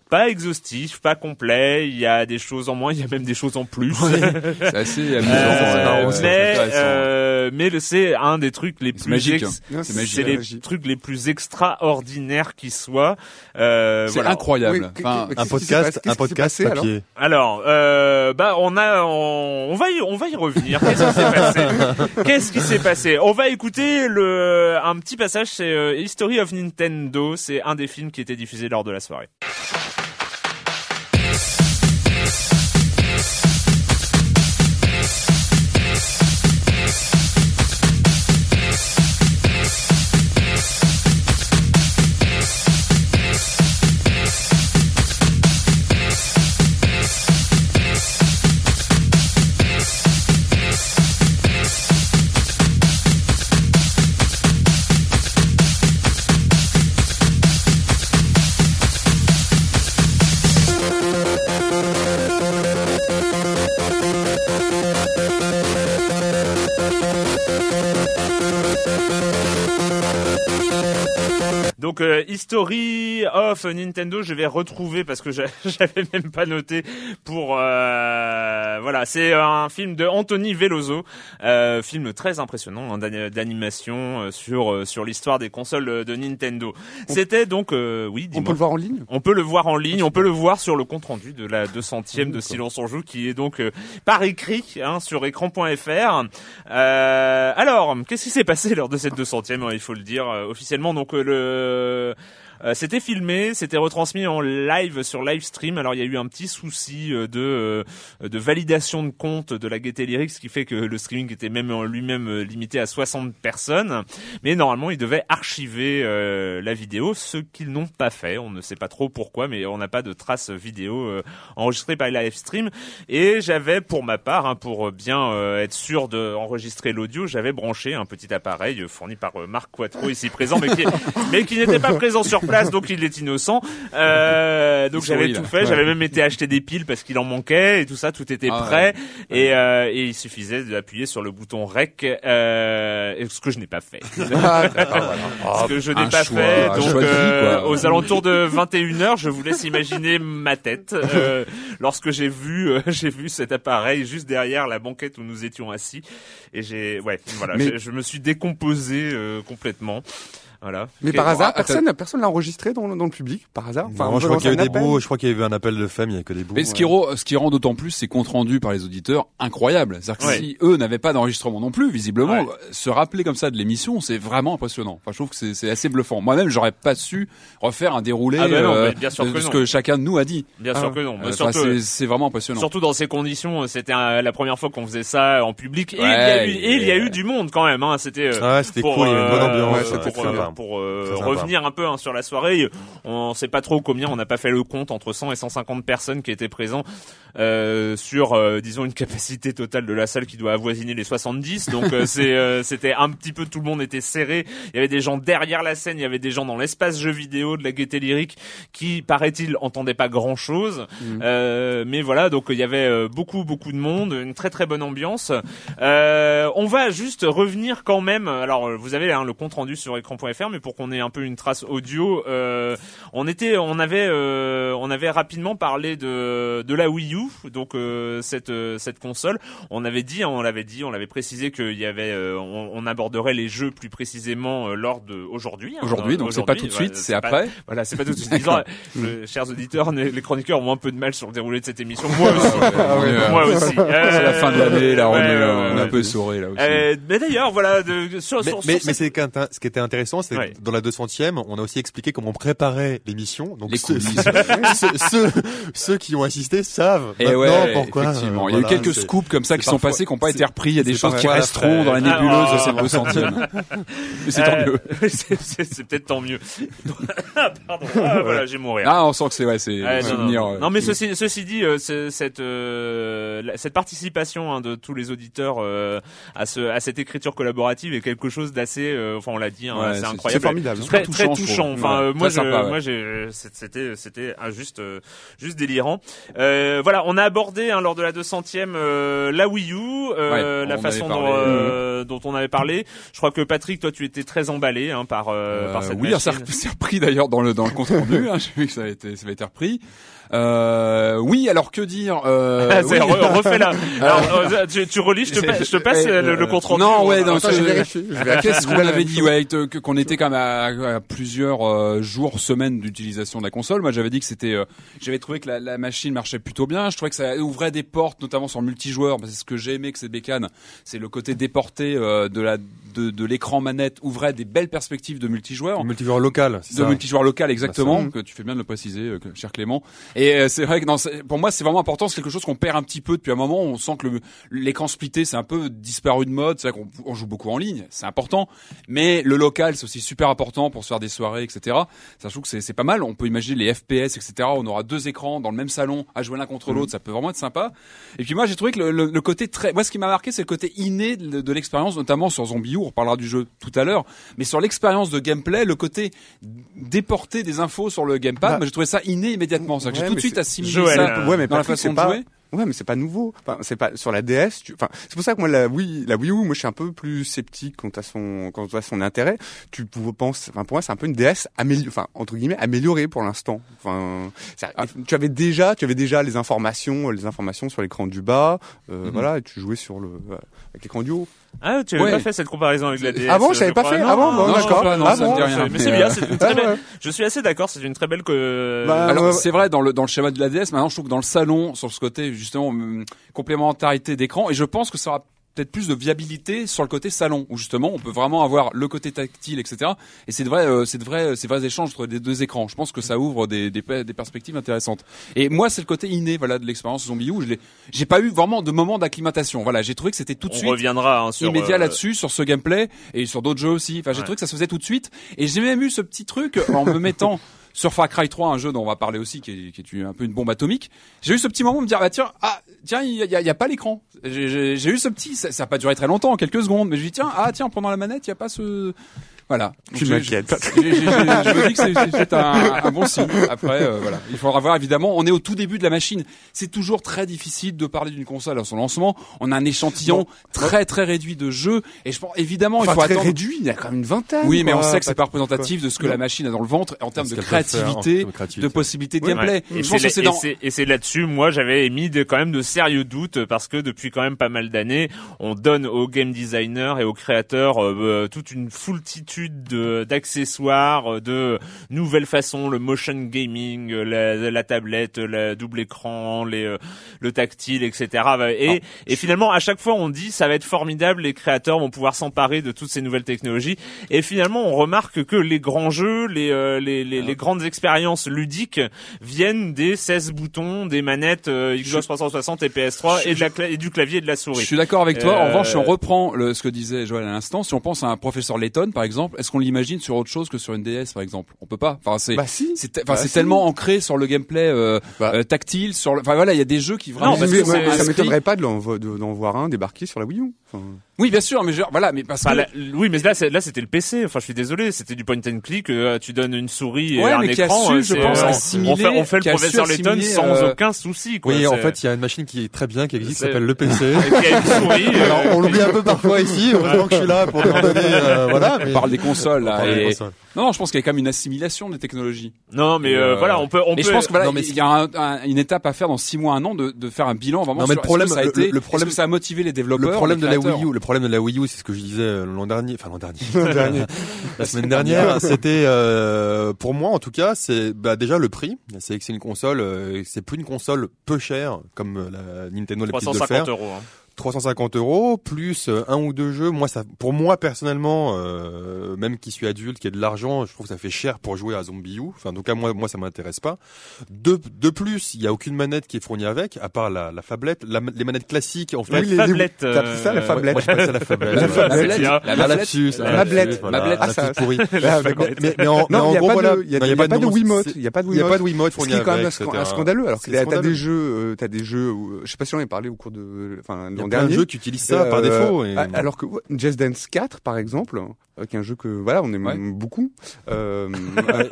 [SPEAKER 1] Pas exhaustif, pas complet. Il y a des choses en moins, il y a même des choses en plus.
[SPEAKER 2] C'est assez amusant.
[SPEAKER 1] Euh,
[SPEAKER 2] c'est
[SPEAKER 1] mais euh, mais le- c'est un des trucs les
[SPEAKER 2] C'est
[SPEAKER 1] plus
[SPEAKER 2] magique,
[SPEAKER 1] ex-
[SPEAKER 2] hein.
[SPEAKER 4] C'est
[SPEAKER 1] les
[SPEAKER 4] Magique.
[SPEAKER 1] trucs les plus extraordinaires qui soient. Euh,
[SPEAKER 2] C'est
[SPEAKER 1] voilà.
[SPEAKER 2] incroyable.
[SPEAKER 4] Oui,
[SPEAKER 2] Enfin,
[SPEAKER 4] qu'est-ce
[SPEAKER 3] Un podcast, un podcast
[SPEAKER 4] passé, alors
[SPEAKER 3] papier.
[SPEAKER 1] Alors, euh, bah on a, on, on va y, on va y revenir. Qu'est-ce qui s'est passé? Qu'est-ce qui s'est passé? On va écouter le un petit passage. C'est euh, History of Nintendo. C'est un des films qui était diffusé lors de la soirée. History of Nintendo, je vais retrouver parce que j'a- j'avais même pas noté pour euh, voilà, c'est un film de Anthony Veloso, euh, film très impressionnant hein, d'ani- d'animation euh, sur euh, sur l'histoire des consoles de, Nintendo. C'était donc euh, oui,
[SPEAKER 4] On peut le voir en ligne?
[SPEAKER 1] On peut le voir en ligne, on peut le voir sur le compte rendu de la 200e de Silence en Joue qui est donc euh, par écrit hein, sur écran.fr. Euh, alors, qu'est-ce qui s'est passé lors de cette 200e hein, Il faut le dire officiellement. Donc le euh, c'était filmé, c'était retransmis en live sur live stream. Alors il y a eu un petit souci euh, de euh, de validation de compte de la Gaieté Lyrics, ce qui fait que le streaming était même en lui-même limité à 60 personnes. Mais normalement, ils devaient archiver euh, la vidéo, ce qu'ils n'ont pas fait. On ne sait pas trop pourquoi, mais on n'a pas de traces vidéo euh, enregistrées par live stream. Et j'avais, pour ma part, hein, pour bien euh, être sûr d'enregistrer l'audio, j'avais branché un petit appareil fourni par Marc Quattro ici présent, mais qui, mais qui n'était pas présent sur place, donc il est innocent. Euh, donc j'avais tout fait, j'avais même été acheter des piles parce qu'il en manquait et tout ça, tout était
[SPEAKER 2] Ah
[SPEAKER 1] prêt. Et, euh, et il suffisait d'appuyer sur le bouton REC, euh, ce que je n'ai pas fait. ce que je n'ai pas
[SPEAKER 2] choix,
[SPEAKER 1] fait. Donc,
[SPEAKER 2] vie,
[SPEAKER 1] euh, aux alentours de 21h, je vous laisse imaginer ma tête euh, lorsque j'ai vu, euh, j'ai vu cet appareil juste derrière la banquette où nous étions assis, et j'ai, ouais, voilà, je, je me suis décomposé euh, complètement. Voilà.
[SPEAKER 4] Mais par hasard, personne, personne l'a enregistré dans, le- dans le public, par hasard?
[SPEAKER 3] Non,
[SPEAKER 4] on
[SPEAKER 3] je crois qu'il y a eu
[SPEAKER 4] lancer
[SPEAKER 3] des
[SPEAKER 4] un appel.
[SPEAKER 3] bouts, je crois qu'il y avait un appel de femme, il y a que des bouts.
[SPEAKER 2] Mais ce qui, rend, ce qui rend d'autant plus ces comptes rendus par les auditeurs incroyables. C'est-à-dire que
[SPEAKER 1] Ouais.
[SPEAKER 2] si eux n'avaient pas d'enregistrement non plus, visiblement,
[SPEAKER 1] Ouais.
[SPEAKER 2] se rappeler comme ça de l'émission, c'est vraiment impressionnant. Enfin, je trouve que c'est- assez bluffant. Moi-même, j'aurais pas su refaire un déroulé
[SPEAKER 1] Ah bah non,
[SPEAKER 2] euh,
[SPEAKER 1] mais bien sûr
[SPEAKER 2] de
[SPEAKER 1] que
[SPEAKER 2] ce que chacun de nous a dit.
[SPEAKER 1] Bien
[SPEAKER 4] Ah.
[SPEAKER 1] sûr que non.
[SPEAKER 2] Euh, enfin, c'est- vraiment impressionnant.
[SPEAKER 1] Surtout dans ces conditions, c'était la première fois qu'on faisait ça en public. Et, il, y a eu, et il y a
[SPEAKER 2] et-
[SPEAKER 1] eu du monde quand même. Hein. C'était euh,
[SPEAKER 3] Ah ouais, c'était cool, il y avait une bonne ambiance.
[SPEAKER 1] Pour,
[SPEAKER 3] sympa.
[SPEAKER 1] euh, pour, euh,
[SPEAKER 3] Très sympa.
[SPEAKER 1] revenir un peu hein, sur la soirée. On sait pas trop combien, on n'a pas fait le compte entre 100 et 150 personnes qui étaient présents euh, sur, euh, disons, une capacité totale de la salle qui doit avoisiner les 70. Donc euh, c'est, euh, c'était un petit peu tout le monde était serré. Il y avait des gens derrière la scène, il y avait des gens dans l'espace jeu vidéo de la gaieté lyrique qui, paraît-il, entendaient pas grand chose. Euh, mais voilà, donc il y avait beaucoup beaucoup de monde, une très très bonne ambiance. Euh, on va juste revenir quand même. Alors vous avez hein, le compte rendu sur écran.fr faire, mais pour qu'on ait un peu une trace audio, euh, on était, on avait, euh, on avait rapidement parlé de de la Wii U, donc euh, cette euh, cette console. On avait dit, hein, on l'avait dit, on l'avait précisé qu'il y avait, euh, on, on aborderait les jeux plus précisément euh, lors de aujourd'hui. hein,
[SPEAKER 2] Aujourd'hui, donc c'est pas tout de
[SPEAKER 1] Voilà,
[SPEAKER 2] suite, c'est
[SPEAKER 1] pas-
[SPEAKER 2] après.
[SPEAKER 1] Voilà, c'est pas tout de suite. Disons, euh, chers auditeurs, les chroniqueurs ont un peu de mal sur le déroulé de cette émission. Moi aussi. Moi aussi.
[SPEAKER 2] Ah C'est la fin de l'année, là, on
[SPEAKER 1] Ouais,
[SPEAKER 2] est, euh, on un peu souré, là aussi.
[SPEAKER 1] Euh, mais d'ailleurs, voilà, de, sur,
[SPEAKER 3] Mais,
[SPEAKER 1] sur,
[SPEAKER 3] mais,
[SPEAKER 1] sur
[SPEAKER 3] mais
[SPEAKER 1] cette-
[SPEAKER 3] c'est qu'un- ce qui était intéressant, c'est
[SPEAKER 1] Ouais.
[SPEAKER 3] que dans la 200e, on a aussi expliqué comment on préparait l'émission. Donc
[SPEAKER 2] Les
[SPEAKER 3] ceux,
[SPEAKER 2] coulisses.
[SPEAKER 3] ceux, ceux, ceux qui ont assisté savent
[SPEAKER 2] Et
[SPEAKER 3] maintenant
[SPEAKER 2] ouais,
[SPEAKER 3] pourquoi.
[SPEAKER 2] effectivement.
[SPEAKER 3] euh,
[SPEAKER 2] Il y a eu quelques scoops comme ça qui sont passés, qui n'ont pas été repris. Il y a des choses qui resteront dans la nébuleuse de cette
[SPEAKER 1] oh.
[SPEAKER 2] 200e. Mais c'est tant
[SPEAKER 1] Euh,
[SPEAKER 2] mieux.
[SPEAKER 1] c'est- c'est peut-être tant mieux. Ah, Pardon. Ah, voilà, j'ai mourir.
[SPEAKER 2] Ah, on sent que c'est, ouais, c'est
[SPEAKER 1] non,
[SPEAKER 2] euh,
[SPEAKER 1] Non, mais ceci, ceci dit, euh, cette euh, participation hein, de tous les auditeurs euh, à ce à cette écriture collaborative est quelque chose d'assez, euh, enfin on l'a dit, hein, incroyable,
[SPEAKER 4] c'est formidable.
[SPEAKER 1] très
[SPEAKER 2] Touchant,
[SPEAKER 1] très touchant. Enfin,
[SPEAKER 2] Ouais,
[SPEAKER 1] euh, moi,
[SPEAKER 2] très
[SPEAKER 1] je,
[SPEAKER 2] sympa, ouais.
[SPEAKER 1] moi, c'était c'était juste euh, juste délirant. Euh, voilà, on a abordé hein, lors de la 200e euh, la Wii U, euh,
[SPEAKER 2] Ouais,
[SPEAKER 1] la
[SPEAKER 2] on
[SPEAKER 1] façon dont,
[SPEAKER 2] parlé.
[SPEAKER 1] euh, dont on avait parlé. Je crois que Patrick, toi, tu étais très emballé hein, par euh, par cette
[SPEAKER 2] oui, ça
[SPEAKER 1] machine.
[SPEAKER 2] c'est repris d'ailleurs dans le dans le compte rendu. Hein, J'ai vu que ça avait été ça avait été repris. Euh, oui, alors que dire euh,
[SPEAKER 1] Ah,
[SPEAKER 2] oui.
[SPEAKER 1] re- refais là. Alors, euh, tu, tu relis, je te, pa- je te passe
[SPEAKER 2] Eh,
[SPEAKER 1] le, le
[SPEAKER 2] euh,
[SPEAKER 1] compte rendu.
[SPEAKER 2] Non, ouais,
[SPEAKER 1] Voilà.
[SPEAKER 2] non,
[SPEAKER 4] Attends, je vérifie.
[SPEAKER 2] Qu'est-ce qu'on
[SPEAKER 4] La
[SPEAKER 2] avait dit ouais, qu'on était quand même à, à plusieurs euh, jours, semaines d'utilisation de la console. Moi, j'avais dit que c'était, euh, j'avais trouvé que la, la machine marchait plutôt bien. Je trouvais que ça ouvrait des portes, notamment sur le multijoueur. Parce que c'est ce que j'ai aimé que cette bécane, c'est le côté déporté euh, de la de, de l'écran manette ouvrait des belles perspectives de multijoueur
[SPEAKER 3] multijoueur local, c'est
[SPEAKER 2] de
[SPEAKER 3] ça.
[SPEAKER 2] multijoueur local exactement
[SPEAKER 4] ça.
[SPEAKER 2] que tu fais bien de le préciser euh, que- cher Clément et euh, c'est vrai que pour moi c'est vraiment important c'est quelque chose qu'on perd un petit peu depuis un moment. On sent que l'écran splitté c'est un peu disparu de mode. C'est vrai qu'on on joue beaucoup en ligne c'est important. Mais le local c'est aussi super important pour se faire des soirées etc ça je trouve que c'est pas mal. On peut imaginer les FPS etc on aura deux écrans dans le même salon à jouer l'un contre l'autre. Ça peut vraiment être sympa. Et puis moi j'ai trouvé que le, le- le côté très moi ce qui m'a marqué c'est le côté inné de, de l'expérience notamment sur Zombie U. On reparlera du jeu tout à l'heure. Mais sur l'expérience de gameplay le côté déporter des infos sur le gamepad
[SPEAKER 4] Bah,
[SPEAKER 2] moi j'ai trouvé ça inné immédiatement.
[SPEAKER 4] Ouais,
[SPEAKER 2] tout de
[SPEAKER 4] mais
[SPEAKER 2] suite
[SPEAKER 4] c'est-
[SPEAKER 2] assimilé
[SPEAKER 1] Joël,
[SPEAKER 2] ça
[SPEAKER 1] euh,
[SPEAKER 4] Ouais, mais
[SPEAKER 2] dans la façon de
[SPEAKER 4] pas.
[SPEAKER 2] jouer
[SPEAKER 4] Ouais, mais c'est pas nouveau. Enfin, c'est pas sur la DS. Tu... Enfin, c'est pour ça que moi la Wii, la Wii U, moi je suis un peu plus sceptique quant à son, quant à son intérêt. Tu penses, enfin pour moi c'est un peu une DS améliorée, enfin entre guillemets améliorée pour l'instant. Enfin, ça-
[SPEAKER 2] Ah.
[SPEAKER 4] tu avais déjà, tu avais déjà les informations, les informations sur l'écran du bas. Euh,
[SPEAKER 2] Mhm.
[SPEAKER 4] Voilà, et tu jouais sur le avec l'écran du haut.
[SPEAKER 1] Ah, tu avais
[SPEAKER 2] Ouais.
[SPEAKER 1] pas fait cette comparaison avec la DS.
[SPEAKER 4] Ah bon, je savais pas fait.
[SPEAKER 1] Non,
[SPEAKER 4] Ah bon,
[SPEAKER 1] non,
[SPEAKER 4] bon, d'accord. Ah bon.
[SPEAKER 1] Mais c'est bien, c'est une très belle. Je suis assez d'accord, c'est une très belle que.
[SPEAKER 4] Bah,
[SPEAKER 2] Alors
[SPEAKER 4] ouais,
[SPEAKER 2] c'est vrai dans le dans le schéma de la DS maintenant je trouve que dans le salon sur ce côté justement hum, complémentarité d'écran et je pense que ça aura peut-être plus de viabilité sur le côté salon où justement on peut vraiment avoir le côté tactile etc et c'est de vrai euh, c'est de vrai c'est vrais échanges entre les deux écrans je pense que ça ouvre des des, des perspectives intéressantes et moi c'est le côté inné voilà de l'expérience zombie U je l'ai j'ai pas eu vraiment de moment d'acclimatation voilà j'ai trouvé que c'était tout de
[SPEAKER 1] on
[SPEAKER 2] suite
[SPEAKER 1] reviendra hein, sur.
[SPEAKER 2] immédiat
[SPEAKER 1] euh,
[SPEAKER 2] là-dessus sur ce gameplay et sur d'autres jeux aussi. Enfin, j'ai
[SPEAKER 1] Ouais.
[SPEAKER 2] trouvé que ça se faisait tout de suite et j'ai même eu ce petit truc en me mettant sur Far Cry 3, un jeu dont on va parler aussi, qui est, un peu une bombe atomique. J'ai eu ce petit moment de me dire, bah tiens, ah tiens, il y a, pas l'écran. J'ai- eu ce petit, ça, ça a pas duré très longtemps, quelques secondes, mais je dis tiens, ah tiens, pendant la manette, il y a pas ce, voilà.
[SPEAKER 4] Tu m'inquiètes.
[SPEAKER 2] Je me dis que c'est- un, un bon signe. Après, euh, voilà, il faudra voir évidemment. On est au tout début de la machine. C'est toujours très difficile de parler d'une console à son lancement. On a un échantillon très très réduit de jeux et je pense évidemment
[SPEAKER 4] Enfin,
[SPEAKER 2] il faut
[SPEAKER 4] très
[SPEAKER 2] attendre.
[SPEAKER 4] réduit. Il y a quand même une vingtaine.
[SPEAKER 2] Oui, mais on sait que c'est pas
[SPEAKER 4] Pas-
[SPEAKER 2] représentatif de ce que
[SPEAKER 4] Non.
[SPEAKER 2] la machine a dans le ventre en termes de
[SPEAKER 3] en
[SPEAKER 2] créativité,
[SPEAKER 3] termes de créativité.
[SPEAKER 2] de possibilités de
[SPEAKER 4] Oui,
[SPEAKER 2] gameplay.
[SPEAKER 1] Ouais. Et
[SPEAKER 2] Je pense
[SPEAKER 1] c'est
[SPEAKER 2] que c'est
[SPEAKER 1] là-
[SPEAKER 2] dans.
[SPEAKER 1] et c'est- et c'est là-dessus, moi, j'avais émis de, quand même de sérieux doutes parce que depuis quand même pas mal d'années, on donne aux game designers et aux créateurs euh, euh, toute une foultitude d'accessoires, euh, de nouvelles façons, le motion gaming, euh, la, la tablette, le double écran, les, euh, le tactile, etc. Et, et finalement, à chaque fois, on dit ça va être formidable, les créateurs vont pouvoir s'emparer de toutes ces nouvelles technologies. Et finalement, on remarque que les grands jeux, les, euh, les, les, les grandes expériences ludiques viennent des 16 boutons, des manettes euh, Xbox 360 et PS3 et, de la cla- et du clavier et de la
[SPEAKER 2] Je
[SPEAKER 1] souris.
[SPEAKER 2] suis d'accord avec toi. En revanche, si on reprend le, ce que disait Joël à l'instant, si on pense à un professeur Layton, par exemple, est-ce qu'on l'imagine sur autre chose que sur une DS, par exemple? On peut pas. Enfin, c'est,
[SPEAKER 4] Bah si.
[SPEAKER 2] c'est, enfin,
[SPEAKER 4] Bah,
[SPEAKER 2] c'est
[SPEAKER 4] si.
[SPEAKER 2] tellement ancré sur le gameplay euh,
[SPEAKER 4] Bah.
[SPEAKER 2] euh, tactile, sur. le- Enfin voilà, il y a des jeux qui vraiment.
[SPEAKER 1] Non, parce
[SPEAKER 4] mais,
[SPEAKER 1] que
[SPEAKER 4] ça m'étonnerait pas de l'en- de- d'en voir un débarquer sur la Wii U. Enfin,
[SPEAKER 2] Oui, bien sûr, mais je- voilà, mais parce
[SPEAKER 1] Enfin,
[SPEAKER 2] que
[SPEAKER 1] là- oui, mais là, c'est- là, c'était le PC. Enfin, je suis désolé, c'était du point and click. euh, tu donnes une souris et
[SPEAKER 2] Ouais,
[SPEAKER 1] un
[SPEAKER 2] mais qui a
[SPEAKER 1] écran.
[SPEAKER 2] su,
[SPEAKER 1] euh,
[SPEAKER 2] je pense,
[SPEAKER 1] euh, on-
[SPEAKER 2] assimiler-
[SPEAKER 1] on fait, on fait
[SPEAKER 2] qui
[SPEAKER 1] le professeur Layton sans
[SPEAKER 2] euh,
[SPEAKER 1] aucun souci. Quoi.
[SPEAKER 3] Oui, en fait, il y a une machine qui est très bien, qui existe, qui s'appelle le PC.
[SPEAKER 1] et y a une souris. euh,
[SPEAKER 3] Alors, on l'oublie un peu parfois ici, heureusement que je suis là pour leur donner, euh, voilà.
[SPEAKER 2] on
[SPEAKER 3] mais-
[SPEAKER 2] parle des consoles
[SPEAKER 3] On
[SPEAKER 2] là.
[SPEAKER 3] parle des
[SPEAKER 2] et-
[SPEAKER 3] consoles.
[SPEAKER 2] Non, non, je pense qu'il y a quand même une assimilation des technologies.
[SPEAKER 1] Non, mais euh,
[SPEAKER 2] Euh,
[SPEAKER 1] voilà, on peut, on
[SPEAKER 2] Mais
[SPEAKER 1] peut.
[SPEAKER 2] je pense que voilà,
[SPEAKER 3] non, mais
[SPEAKER 2] il y a un- un- une étape à faire dans six mois, un an, de, de faire un bilan vraiment.
[SPEAKER 3] Non, mais
[SPEAKER 2] sur
[SPEAKER 3] le problème-
[SPEAKER 2] ça a été,
[SPEAKER 3] le problème-
[SPEAKER 2] ça a motivé les développeurs,
[SPEAKER 3] Le problème
[SPEAKER 2] les
[SPEAKER 3] de la Wii U, le problème de la Wii U, c'est ce que je disais euh, l'an dernier, enfin l'an dernier,
[SPEAKER 4] dernier.
[SPEAKER 3] la semaine dernière, c'était euh, pour moi en tout cas, c'est bah, déjà le prix. C'est que c'est une console, euh, c'est plus une console peu chère comme euh, la Nintendo l'habitude de faire.
[SPEAKER 1] 350 euros. hein.
[SPEAKER 3] 350 euros plus euh, un ou deux jeux. Moi, ça, pour moi personnellement, euh, même qui suis adulte, qui a de l'argent, je trouve que ça fait cher pour jouer à Zombie U. Enfin, en tout cas, moi, moi, ça m'intéresse pas. De, de plus, il y a aucune manette qui est fournie avec, à part la, la fablette. La- les manettes classiques, en fait.
[SPEAKER 1] La
[SPEAKER 4] Oui, les-
[SPEAKER 1] tablette.
[SPEAKER 4] t'as appris ça, la
[SPEAKER 1] euh,
[SPEAKER 4] fablette
[SPEAKER 3] Moi, je à la fablette.
[SPEAKER 2] La
[SPEAKER 3] ouais.
[SPEAKER 1] c'est-
[SPEAKER 2] la
[SPEAKER 3] La
[SPEAKER 2] tablette,
[SPEAKER 3] lapsus,
[SPEAKER 2] la
[SPEAKER 3] la voilà,
[SPEAKER 2] la tablette.
[SPEAKER 3] la
[SPEAKER 4] Ah, ça-
[SPEAKER 3] pourrie.
[SPEAKER 4] Ah.
[SPEAKER 3] Mais, mais, mais en, mais
[SPEAKER 4] Non,
[SPEAKER 3] en
[SPEAKER 4] il y a
[SPEAKER 3] gros,
[SPEAKER 4] pas
[SPEAKER 3] voilà.
[SPEAKER 4] de, il y a, pas de Wiimote.
[SPEAKER 3] c'est-
[SPEAKER 4] Il y a pas de
[SPEAKER 3] Il y a
[SPEAKER 4] Wiimote.
[SPEAKER 3] pas de Wiimote
[SPEAKER 4] Ce
[SPEAKER 3] fourni
[SPEAKER 4] qui est quand même
[SPEAKER 3] avec,
[SPEAKER 4] scandaleux, alors que
[SPEAKER 3] C'est
[SPEAKER 4] t'as des jeux, euh, t'as des jeux, je sais pas si on en a parlé au cours de, enfin,
[SPEAKER 3] Il y a
[SPEAKER 4] dernier.
[SPEAKER 3] jeux qui utilisent ça par
[SPEAKER 4] Euh,
[SPEAKER 3] défaut. et-
[SPEAKER 4] Alors que Just Dance 4, par exemple, euh, qui est un jeu que voilà, on aime
[SPEAKER 2] Ouais.
[SPEAKER 4] beaucoup. Euh,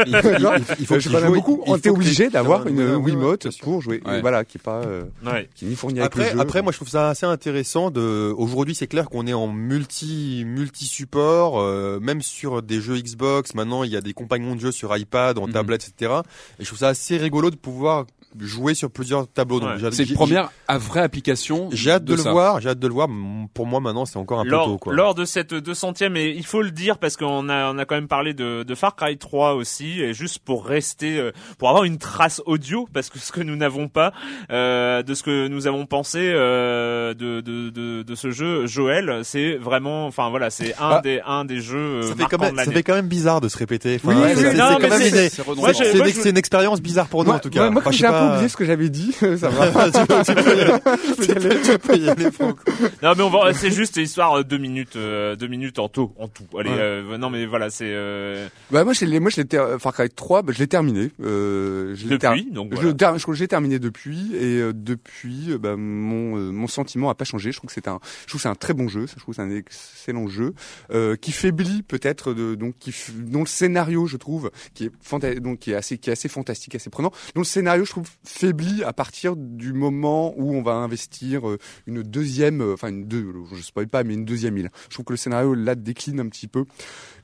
[SPEAKER 3] il- il- il- il faut
[SPEAKER 4] sais pas,
[SPEAKER 3] joue,
[SPEAKER 4] beaucoup.
[SPEAKER 3] il
[SPEAKER 4] On
[SPEAKER 3] faut
[SPEAKER 4] était
[SPEAKER 3] que
[SPEAKER 4] obligé d'avoir une Wiimote pour jouer.
[SPEAKER 2] Ouais.
[SPEAKER 4] Voilà, qui est pas, euh,
[SPEAKER 1] Ouais.
[SPEAKER 4] qui est ni fourni avec
[SPEAKER 3] Après,
[SPEAKER 4] le jeu.
[SPEAKER 3] après, moi, je trouve ça assez intéressant de. Aujourd'hui, c'est clair qu'on est en multi, multi support, euh, même sur des jeux Xbox. Maintenant, il y a des compagnons de jeux sur iPad, en
[SPEAKER 2] Mhm.
[SPEAKER 3] tablette, etc. Et je trouve ça assez rigolo de pouvoir jouer sur plusieurs tableaux. Donc,
[SPEAKER 1] Ouais.
[SPEAKER 2] C'est une première à vraie application.
[SPEAKER 3] J'ai hâte de, le
[SPEAKER 2] ça.
[SPEAKER 3] voir. J'ai hâte de le voir. Pour moi, maintenant, c'est encore un peu
[SPEAKER 1] lors,
[SPEAKER 3] tôt, quoi.
[SPEAKER 1] lors de cette 200e, et il faut le dire parce qu'on a, on a quand même parlé de, de Far Cry 3 aussi, et juste pour rester, euh, pour avoir une trace audio, parce que ce que nous n'avons pas, euh, de ce que nous avons pensé euh, de, de, de, de ce jeu, Joël, c'est vraiment, enfin voilà, c'est un
[SPEAKER 3] Ah.
[SPEAKER 1] des un des jeux euh,
[SPEAKER 3] ça fait, quand même,
[SPEAKER 1] de
[SPEAKER 3] ça fait quand même bizarre de se répéter. Enfin,
[SPEAKER 4] Oui,
[SPEAKER 3] ouais,
[SPEAKER 4] oui,
[SPEAKER 3] c'est-
[SPEAKER 4] oui.
[SPEAKER 3] c'est
[SPEAKER 1] Non,
[SPEAKER 3] quand
[SPEAKER 1] mais
[SPEAKER 3] même
[SPEAKER 1] c'est-
[SPEAKER 3] une-
[SPEAKER 2] c'est
[SPEAKER 3] c'est expérience bizarre pour nous,
[SPEAKER 4] Moi,
[SPEAKER 3] en tout cas.
[SPEAKER 4] moi, moi,
[SPEAKER 3] Enfin,
[SPEAKER 4] comme
[SPEAKER 3] je
[SPEAKER 4] j'ai
[SPEAKER 3] sais
[SPEAKER 4] un peu
[SPEAKER 3] pas-
[SPEAKER 4] oublié ce que j'avais dit, ça va.
[SPEAKER 3] tu peux, tu peux y aller. Tu peux y aller, tu peux y aller, Franck.
[SPEAKER 1] Non mais on va, c'est juste histoire euh, deux minutes, euh, deux minutes en tout, en tout. Allez,
[SPEAKER 4] Ouais.
[SPEAKER 1] euh, non mais voilà, c'est euh,
[SPEAKER 4] Bah moi je l'ai moi je l'ai ter- Far Cry 3 bah, je l'ai terminé euh, je l'ai ter-
[SPEAKER 1] depuis, donc
[SPEAKER 4] je,
[SPEAKER 1] voilà.
[SPEAKER 4] ter- je crois que j'ai terminé depuis et euh, depuis euh, bah, mon euh, mon sentiment a pas changé je trouve que c'est un je trouve c'est un très bon jeu je trouve que c'est un excellent jeu euh, qui faiblit peut-être de donc qui f- dont le scénario je trouve qui est fanta- donc qui est assez qui est assez fantastique assez prenant dont le scénario je trouve faiblit à partir du moment où on va investir euh, une deuxième euh, enfin une deux je spoil pas mais une deuxième île. Je trouve que le scénario là décline un petit peu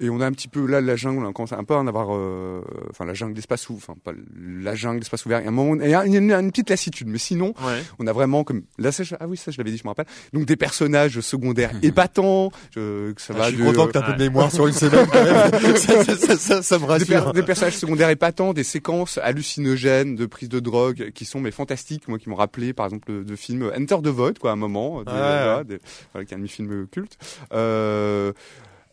[SPEAKER 4] et on a un petit peu là la jungle, on commence un peu à en avoir, euh, enfin la jungle d'espace ouvert, enfin pas la jungle d'espace ouvert. Il y a un moment, il y a une, une petite lassitude, mais sinon
[SPEAKER 1] Ouais.
[SPEAKER 4] on a vraiment comme là ça, je- ah oui ça je l'avais dit, je me rappelle. Donc des personnages secondaires épatants, je- que ça va
[SPEAKER 3] Ah, Je suis
[SPEAKER 4] de-
[SPEAKER 3] content que t'aies un peu de mémoire sur une semaine, quand même. ça, ça, ça, ça, ça me
[SPEAKER 4] des, per-
[SPEAKER 3] rassure.
[SPEAKER 4] des personnages secondaires épatants, des séquences hallucinogènes de prise de drogue qui sont mais fantastiques, moi qui m'ont rappelé par exemple de, de films Enter the Void quoi à un moment, des,
[SPEAKER 3] Ouais,
[SPEAKER 4] voilà,
[SPEAKER 3] ouais.
[SPEAKER 4] des- voilà, qui est un demi-film culte. Euh,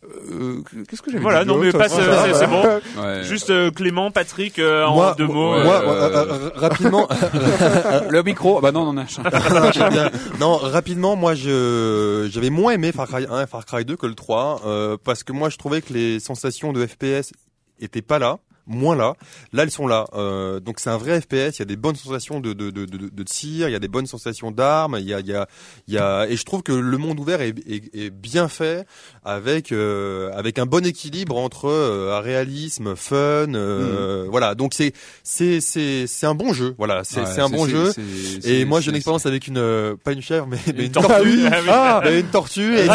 [SPEAKER 4] euh, Qu'est-ce que j'avais
[SPEAKER 1] Voilà,
[SPEAKER 4] dit
[SPEAKER 1] non, mais passe,
[SPEAKER 4] Voilà.
[SPEAKER 1] c'est- bon.
[SPEAKER 2] Ouais.
[SPEAKER 1] Juste euh, Clément, Patrick, euh, en deux mots.
[SPEAKER 3] moi,
[SPEAKER 1] euh,
[SPEAKER 3] euh, euh, rapidement,
[SPEAKER 2] le micro. Bah non, non, non.
[SPEAKER 3] non, rapidement, moi, je, j'avais moins aimé Far Cry 1 et Far Cry 2 que le 3, euh, parce que moi, je trouvais que les sensations de FPS étaient pas là. Moins là, là elles sont là. Euh, donc c'est un vrai FPS. Il y a des bonnes sensations de de de, de, de tir, il y a des bonnes sensations d'armes. Il y a il y a il y a et je trouve que le monde ouvert est, est, est bien fait avec euh, avec un bon équilibre entre euh, réalisme, fun. euh, Voilà. Donc c'est c'est c'est c'est un bon jeu. Voilà. C'est
[SPEAKER 2] Ouais,
[SPEAKER 3] c'est un bon jeu. Et moi, j'ai une expérience avec une, pas une chèvre, mais, mais une,
[SPEAKER 1] tortue. Ah.
[SPEAKER 3] Ah, mais une tortue. Et,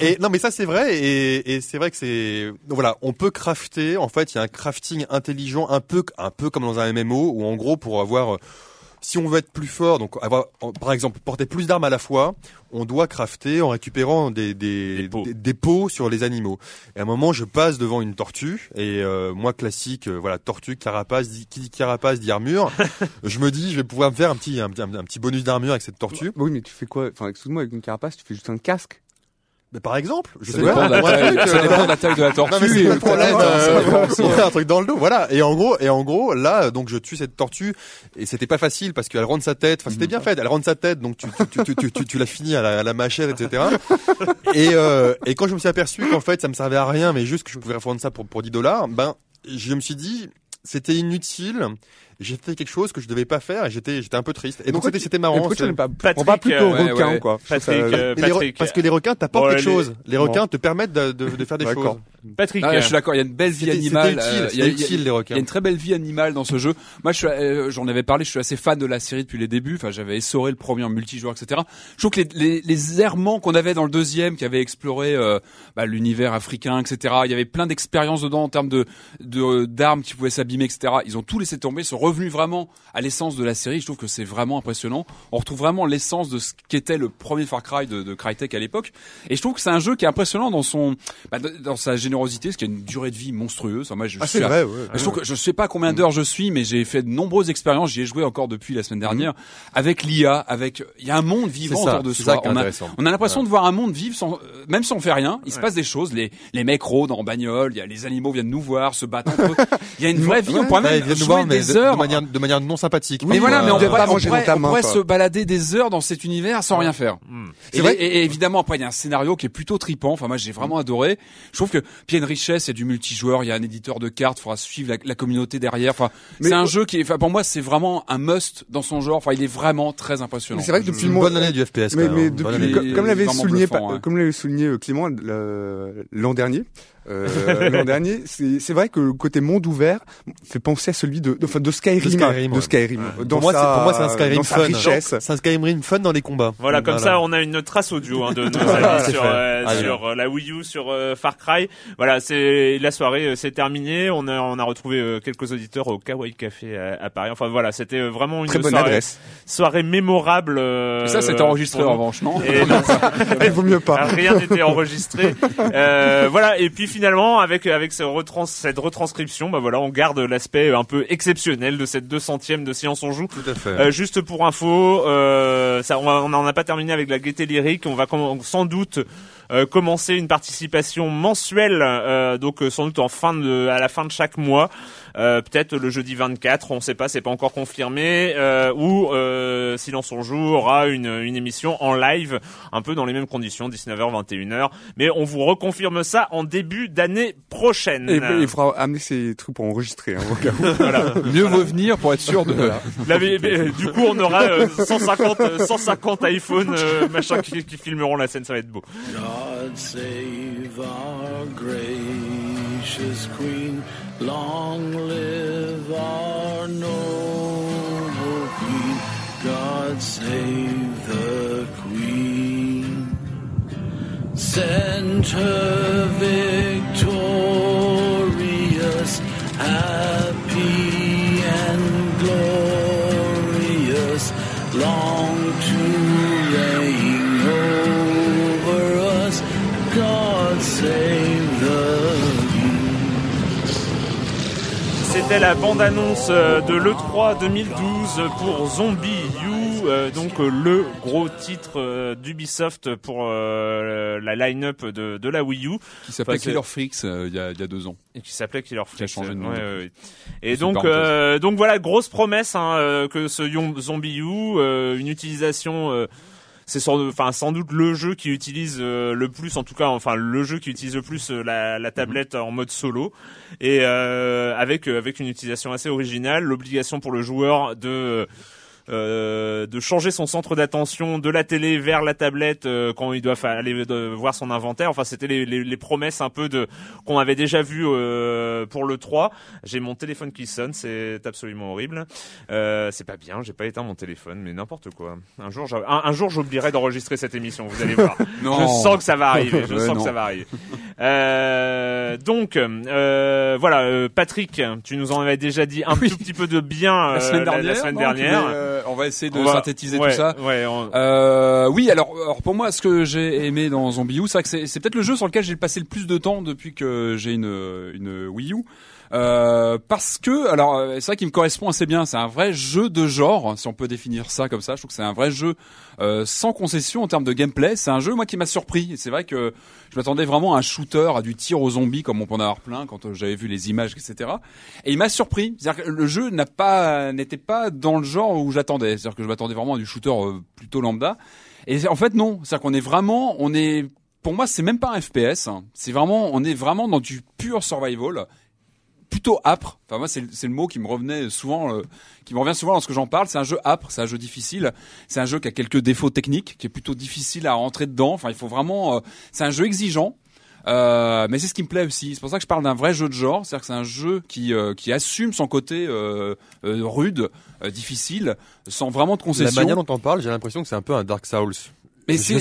[SPEAKER 3] et non, mais ça c'est vrai. Et, et c'est vrai que c'est, voilà, on peut crafter. En fait, un crafting intelligent, un peu, un peu comme dans un MMO, où en gros, pour avoir, euh, si on veut être plus fort, donc avoir, par exemple, porter plus d'armes à la fois, on doit crafter en récupérant des des,
[SPEAKER 1] Des pots.
[SPEAKER 3] des- des pots sur les animaux. Et à un moment, je passe devant une tortue et euh, moi classique, euh, voilà, tortue, carapace, dit- qui dit carapace dit armure. je me dis, je vais pouvoir me faire un petit un, un- un petit bonus d'armure avec cette tortue.
[SPEAKER 4] Oui, mais tu fais quoi? Enfin, excuse-moi, avec une carapace, tu fais juste un casque.
[SPEAKER 3] Mais par exemple, je
[SPEAKER 2] Ça
[SPEAKER 3] sais pas,
[SPEAKER 2] la taille,
[SPEAKER 3] truc,
[SPEAKER 2] ça dépend de la taille de la tortue.
[SPEAKER 3] non problème, euh, il y a un truc dans le dos, voilà. Et en gros, et en gros, là, donc je tue cette tortue et c'était pas facile parce qu'elle rentre sa tête. Enfin, c'était bien fait. Elle rentre sa tête, donc tu tu tu tu, tu, tu l'as fini à la, à la machette, etc. Et euh, et quand je me suis aperçu qu'en fait ça me servait à rien, mais juste que je pouvais revendre ça pour pour 10 dollars, ben je me suis dit c'était inutile j'ai fait quelque chose que je devais pas faire et j'étais j'étais un peu triste. Et donc c'était c'était marrant.
[SPEAKER 4] pourquoi tu pas,
[SPEAKER 1] Patrick,
[SPEAKER 4] prends pas plutôt
[SPEAKER 1] euh,
[SPEAKER 2] ouais,
[SPEAKER 4] requin,
[SPEAKER 2] ouais.
[SPEAKER 4] quoi. Ça-
[SPEAKER 1] euh, Patrick.
[SPEAKER 3] parce que les requins t'apportent
[SPEAKER 1] Bon,
[SPEAKER 3] quelque
[SPEAKER 1] les-
[SPEAKER 3] chose. Les
[SPEAKER 4] Bon.
[SPEAKER 3] requins te permettent de, de, de faire des choses.
[SPEAKER 1] Patrick.
[SPEAKER 2] Ah, je suis d'accord, il y a une belle vie animale. Euh, il y a-
[SPEAKER 3] utile les
[SPEAKER 2] Il y une très belle vie animale dans ce jeu. Moi, je suis, euh, j'en avais parlé, je suis assez fan de la série depuis les débuts. Enfin, j'avais essoré le premier en multijoueur, etc. Je trouve que les, les, les errements qu'on avait dans le deuxième, qui avait exploré euh, bah, l'univers africain, etc. Il y avait plein d'expériences dedans en termes de de- d'armes qui pouvaient s'abîmer, etc. Ils ont tout laissé tomber, ils sont revenus vraiment à l'essence de la série. Je trouve que c'est vraiment impressionnant. On retrouve vraiment l'essence de ce qu'était le premier Far Cry de, de Crytek à l'époque. Et je trouve que c'est un jeu qui est impressionnant dans son bah, dans sa générosité, parce qu'il y a une durée de vie monstrueuse. Enfin, moi, je
[SPEAKER 4] Ah,
[SPEAKER 2] suis à-
[SPEAKER 4] vrai, ouais.
[SPEAKER 2] je trouve que je sais pas combien d'heures je suis, mais j'ai fait de nombreuses expériences. J'y ai joué encore depuis la semaine dernière avec l'IA, avec il y a un monde vivant
[SPEAKER 3] ça,
[SPEAKER 2] autour de soi.
[SPEAKER 3] qui
[SPEAKER 2] on a on a l'impression de voir un monde vivre sans, euh, même si on fait rien. Il se passe des choses. Les les mecs rôdent en bagnole. Il y a les animaux viennent nous voir, se battent entre eux. Il y a une vraie vie. on pourrait même jouer des
[SPEAKER 3] de,
[SPEAKER 2] heures.
[SPEAKER 3] De manière, de manière non sympathique.
[SPEAKER 2] mais voilà, mais on,
[SPEAKER 4] vient
[SPEAKER 2] pourrait,
[SPEAKER 4] pas manger main,
[SPEAKER 2] se balader des heures dans cet univers sans rien faire.
[SPEAKER 4] C'est
[SPEAKER 2] Et,
[SPEAKER 4] vrai.
[SPEAKER 2] et- et évidemment, après, il y a un scénario qui est plutôt tripant. Enfin, moi, j'ai vraiment adoré. Je trouve que puis il y a une richesse, il y a du multijoueur, il y a un éditeur de cartes, il faudra suivre la, la communauté derrière. Enfin, c'est un jeu qui, est, enfin, pour moi, c'est vraiment un must dans son genre. Enfin, il est vraiment très impressionnant.
[SPEAKER 4] Mais c'est vrai que depuis
[SPEAKER 3] une bonne année du FPS.
[SPEAKER 4] Mais,
[SPEAKER 3] année.
[SPEAKER 4] depuis,
[SPEAKER 2] année.
[SPEAKER 4] comme, l'avait souligné, comme l'avait souligné euh, Clément l'an dernier, euh, l'an dernier, c'est vrai que le côté monde ouvert fait penser à celui de, de, enfin, de Skyrim,
[SPEAKER 3] De Skyrim,
[SPEAKER 4] de
[SPEAKER 3] ouais.
[SPEAKER 4] Skyrim. Dans
[SPEAKER 3] Pour moi, c'est
[SPEAKER 4] sa-
[SPEAKER 3] pour moi, c'est un Skyrim fun.
[SPEAKER 4] richesse.
[SPEAKER 3] C'est un Skyrim fun dans les combats.
[SPEAKER 1] Voilà, comme ça, on a une trace audio hein, de nos
[SPEAKER 3] c'est
[SPEAKER 1] sur, euh, sur euh, la Wii U, sur euh, Far Cry. Voilà, c'est la soirée, euh, c'est terminé. On a on a retrouvé euh, quelques auditeurs au Kawaii Café à, à Paris. Enfin voilà, c'était vraiment une
[SPEAKER 4] Très bonne
[SPEAKER 1] soirée,
[SPEAKER 4] adresse.
[SPEAKER 1] soirée mémorable. euh,
[SPEAKER 2] Et ça, c'est enregistré en revanche, non
[SPEAKER 1] Et non,
[SPEAKER 4] Il vaut mieux pas.
[SPEAKER 1] rien n'était enregistré. Voilà, et puis finalement, avec avec ce retrans cette retranscription, bah voilà, on garde l'aspect un peu exceptionnel de cette 200e de Silence on joue.
[SPEAKER 3] Tout à fait.
[SPEAKER 1] Euh, juste pour info, euh, ça, on n'en a pas terminé avec la gaieté lyrique. On va sans doute euh, commencer une participation mensuelle, euh, donc euh, sans doute en fin de, à la fin de chaque mois, euh, peut-être le jeudi 24, on ne sait pas, c'est pas encore confirmé, euh, où euh, Silence on joue aura une, une émission en live, un peu dans les mêmes conditions, 19h 21h. Mais on vous reconfirme ça en début d'année prochaine.
[SPEAKER 4] Et il faudra amener ces trucs pour enregistrer. Hein, au cas où.
[SPEAKER 1] voilà.
[SPEAKER 2] Mieux vaut venir pour être sûr de.
[SPEAKER 1] Là, mais- mais, du coup, on aura euh, 150, euh, 150 iPhones, euh, machin, qui, qui filmeront la scène, ça va être beau.
[SPEAKER 6] God save our gracious Queen. Long live our noble Queen. God save the Queen. Send her victorious, happy and glorious, long
[SPEAKER 1] C'était la bande-annonce euh, de l'E3 2012 pour Zombie U, euh, donc euh, le gros titre d'Ubisoft pour la line-up de, de la Wii U.
[SPEAKER 2] Qui s'appelait
[SPEAKER 1] Enfin,
[SPEAKER 2] Killer Freaks il y, a, il y a deux ans.
[SPEAKER 1] et qui s'appelait Killer
[SPEAKER 2] Qui a
[SPEAKER 1] Freaks.
[SPEAKER 2] changé de nom
[SPEAKER 1] Ouais, ouais. Et donc, euh, donc voilà, grosse promesse hein, que ce Zombie U, euh, une utilisation. euh, c'est sans, doute le jeu qui utilise euh, le plus, en tout cas, enfin le jeu qui utilise le plus euh, la, tablette en mode solo. Et euh, avec avec une utilisation assez originale, l'obligation pour le joueur de euh, de changer son centre d'attention de la télé vers la tablette euh, quand il doit aller de- voir son inventaire. Enfin, c'était les, les, les promesses un peu de qu'on avait déjà vu euh, pour le 3. J'ai mon téléphone qui sonne, c'est absolument horrible. Euh, c'est pas bien, j'ai pas éteint mon téléphone, mais n'importe quoi. Un jour, un, un jour, j'oublierai d'enregistrer cette émission. Vous allez voir.
[SPEAKER 2] Non.
[SPEAKER 1] Je sens que ça va arriver. Je sens
[SPEAKER 2] non.
[SPEAKER 1] que ça va arriver. Euh, donc, euh, voilà, euh, Patrick, tu nous en avais déjà dit un
[SPEAKER 2] Oui.
[SPEAKER 1] tout petit peu de bien euh,
[SPEAKER 2] La semaine dernière.
[SPEAKER 1] la semaine
[SPEAKER 2] non,
[SPEAKER 1] dernière.
[SPEAKER 2] On va essayer de
[SPEAKER 1] va-
[SPEAKER 2] synthétiser
[SPEAKER 1] ouais,
[SPEAKER 2] tout ça.
[SPEAKER 1] Ouais, on-
[SPEAKER 2] Euh, oui, alors, alors pour moi, ce que j'ai aimé dans Zombie U, c'est que c'est peut-être le jeu sur lequel j'ai passé le plus de temps depuis que j'ai une, une Wii U. Euh, parce que, alors, euh, c'est vrai qu'il me correspond assez bien. C'est un vrai jeu de genre, si on peut définir ça comme ça. Je trouve que c'est un vrai jeu euh, sans concession en termes de gameplay. C'est un jeu, moi, qui m'a surpris. C'est vrai que je m'attendais vraiment à un shooter, à du tir aux zombies, comme on peut en avoir plein quand euh, j'avais vu les images, etc. Et il m'a surpris. C'est-à-dire que le jeu n'a pas, n'était pas dans le genre où j'attendais. C'est-à-dire que je m'attendais vraiment à du shooter plutôt lambda. Et en fait, non. C'est-à-dire qu'on est vraiment, on est, pour moi, c'est même pas un FPS. hein. C'est vraiment, on est vraiment dans du pur survival plutôt âpre. Enfin moi c'est le- mot qui me revenait souvent, euh, qui me revient souvent lorsque j'en parle. C'est un jeu âpre, c'est un jeu difficile, c'est un jeu qui a quelques défauts techniques, qui est plutôt difficile à rentrer dedans. Enfin il faut vraiment, euh, c'est un jeu exigeant. Euh, mais c'est ce qui me plaît aussi. C'est pour ça que je parle d'un vrai jeu de genre. C'est-à-dire que c'est un jeu qui euh, qui assume son côté euh, rude, difficile, sans vraiment de
[SPEAKER 3] La
[SPEAKER 2] concession.
[SPEAKER 3] manière dont on parle, j'ai l'impression que c'est un peu un Dark Souls.
[SPEAKER 2] Mais c'est.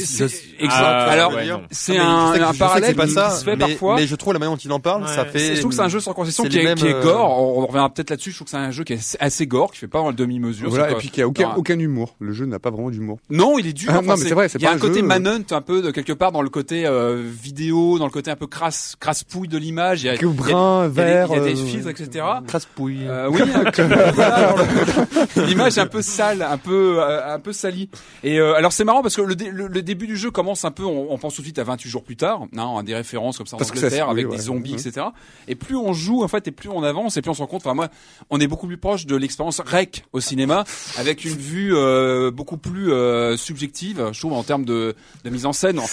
[SPEAKER 1] Ah,
[SPEAKER 2] Alors
[SPEAKER 1] ouais,
[SPEAKER 2] c'est un, un parallèle
[SPEAKER 3] c'est pas
[SPEAKER 2] qui
[SPEAKER 3] ça,
[SPEAKER 2] se fait
[SPEAKER 3] mais,
[SPEAKER 2] parfois.
[SPEAKER 3] Mais je trouve la manière dont il en parle,
[SPEAKER 1] Ouais.
[SPEAKER 3] ça fait.
[SPEAKER 2] je trouve que c'est un jeu sans concession qui est, qui est
[SPEAKER 3] euh,
[SPEAKER 2] gore. On, reviendra peut-être là-dessus. Je trouve que c'est un jeu qui est assez- gore, qui fait pas dans le demi-mesure.
[SPEAKER 4] Voilà, et puis qu'il n'y a aucun, aucun humour. Le jeu n'a pas vraiment d'humour.
[SPEAKER 2] Non, il est dur.
[SPEAKER 4] Ah,
[SPEAKER 2] enfin,
[SPEAKER 4] non, mais c'est vrai, c'est
[SPEAKER 2] Il y a un
[SPEAKER 4] un
[SPEAKER 2] côté
[SPEAKER 4] jeu,
[SPEAKER 2] manhunt un peu de quelque part dans le côté euh, vidéo, dans le côté un peu crasse, crasse pouille de l'image. Il y a,
[SPEAKER 4] brun, vert.
[SPEAKER 2] il y a des
[SPEAKER 4] euh,
[SPEAKER 2] filtres, etc.
[SPEAKER 3] Crasse-pouille.
[SPEAKER 2] Euh, oui, l'image est un peu sale, un peu, un peu salie. Et euh, alors c'est marrant parce que le, le, le début du jeu commence un peu, on, on pense tout de suite à 28 jours plus tard, non, à des références comme ça en
[SPEAKER 4] Parce ça
[SPEAKER 2] Angleterre
[SPEAKER 4] oui,
[SPEAKER 2] avec
[SPEAKER 4] ouais.
[SPEAKER 2] des zombies,
[SPEAKER 4] Mhm.
[SPEAKER 2] etc. Et plus on joue en fait, et plus on avance, et plus on se rend compte. Enfin moi, on est beaucoup plus proche de l'expérience rec au cinéma, avec une vue euh, beaucoup plus euh, subjective, je trouve en termes de, de mise en scène.
[SPEAKER 3] Non,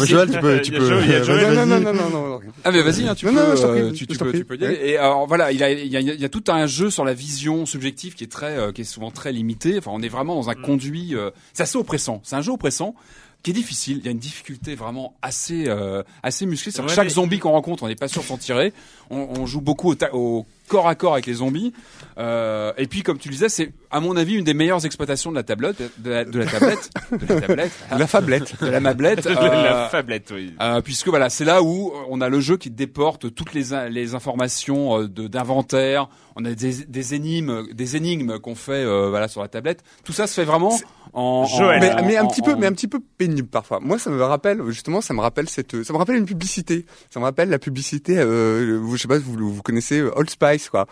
[SPEAKER 3] mais Joël, tu peux, tu
[SPEAKER 1] y a
[SPEAKER 3] peux.
[SPEAKER 1] Joël, il y a Joël.
[SPEAKER 4] Non, non, non, non, non, non.
[SPEAKER 2] Ah mais vas-y, hein, tu
[SPEAKER 4] Non,
[SPEAKER 2] peux,
[SPEAKER 4] non,
[SPEAKER 2] euh,
[SPEAKER 4] prie,
[SPEAKER 2] tu, peux, tu peux y aller. Et alors voilà, il a, il y a, il y a tout un jeu sur la vision subjective qui est très, euh, qui est souvent très limité. Enfin, on est vraiment dans un
[SPEAKER 4] Mm.
[SPEAKER 2] conduit. euh, c'est assez oppressant. C'est un jeu oppressant qui est difficile. Il y a une difficulté vraiment assez, euh, assez musclée. Chaque zombie qu'on rencontre, on n'est pas sûr de s'en tirer. On, on joue beaucoup au, ta- au corps à corps avec les zombies. Euh, et puis, comme tu le disais, c'est à mon avis une des meilleures exploitations de la tablette, de la, de la tablette, de la tablette,
[SPEAKER 4] La fablette.
[SPEAKER 2] de la mablette.
[SPEAKER 1] la
[SPEAKER 2] euh,
[SPEAKER 1] fablette, oui.
[SPEAKER 2] euh, puisque voilà, c'est là où on a le jeu qui déporte toutes les, les informations de- d'inventaire. On a des, des énigmes, des énigmes qu'on fait euh, voilà sur la tablette. Tout ça se fait vraiment en, en-
[SPEAKER 1] Joël.
[SPEAKER 4] mais,
[SPEAKER 2] en-
[SPEAKER 4] mais un
[SPEAKER 2] en-
[SPEAKER 4] petit peu,
[SPEAKER 2] en-
[SPEAKER 4] mais un petit peu pénible parfois. Moi, ça me rappelle justement, ça me rappelle cette, ça me rappelle une publicité. Ça me rappelle la publicité. Euh, vous- je sais pas, si vous, vous connaissez Old Spice, quoi.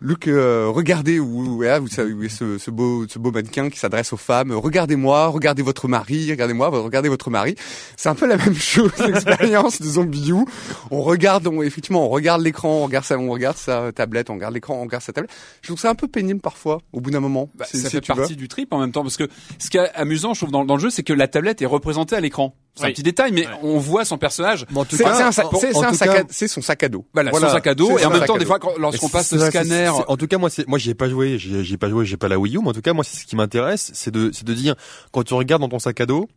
[SPEAKER 4] Luc, euh, regardez où, où est ce, ce beau, ce beau mannequin qui s'adresse aux femmes. Regardez-moi, regardez votre mari, regardez-moi, regardez votre mari. C'est un peu la même chose, l'expérience de Zombie U. On regarde, on, effectivement, on regarde l'écran, on regarde sa, on regarde sa tablette, on regarde l'écran, on regarde sa tablette. Je trouve ça un peu pénible parfois, au bout d'un moment.
[SPEAKER 2] Bah,
[SPEAKER 4] C'est-
[SPEAKER 2] ça
[SPEAKER 4] si
[SPEAKER 2] fait
[SPEAKER 4] veux.
[SPEAKER 2] partie du trip en même temps parce que ce qui est amusant, je trouve, dans, dans le jeu, c'est que la tablette est représentée à l'écran. C'est un petit détail, mais
[SPEAKER 1] Ouais.
[SPEAKER 2] on voit son personnage.
[SPEAKER 3] Mais en tout
[SPEAKER 4] C'est
[SPEAKER 3] cas,
[SPEAKER 4] c'est un, sac-
[SPEAKER 3] en-
[SPEAKER 4] c'est-
[SPEAKER 3] en
[SPEAKER 4] c'est un
[SPEAKER 3] tout
[SPEAKER 4] sac
[SPEAKER 3] cas-
[SPEAKER 4] à- c'est son sac à dos.
[SPEAKER 2] Voilà,
[SPEAKER 4] Voilà.
[SPEAKER 2] son sac à dos. Et en même temps, des fois, quand- lorsqu'on
[SPEAKER 3] Et
[SPEAKER 2] passe le scanner,
[SPEAKER 3] En tout cas, moi, c'est, moi, j'y ai pas joué, j'y ai, j'y ai pas joué, j'ai pas la Wii U, mais en tout cas, moi, c'est ce qui m'intéresse, c'est de, c'est de dire, quand tu regardes dans ton sac à dos,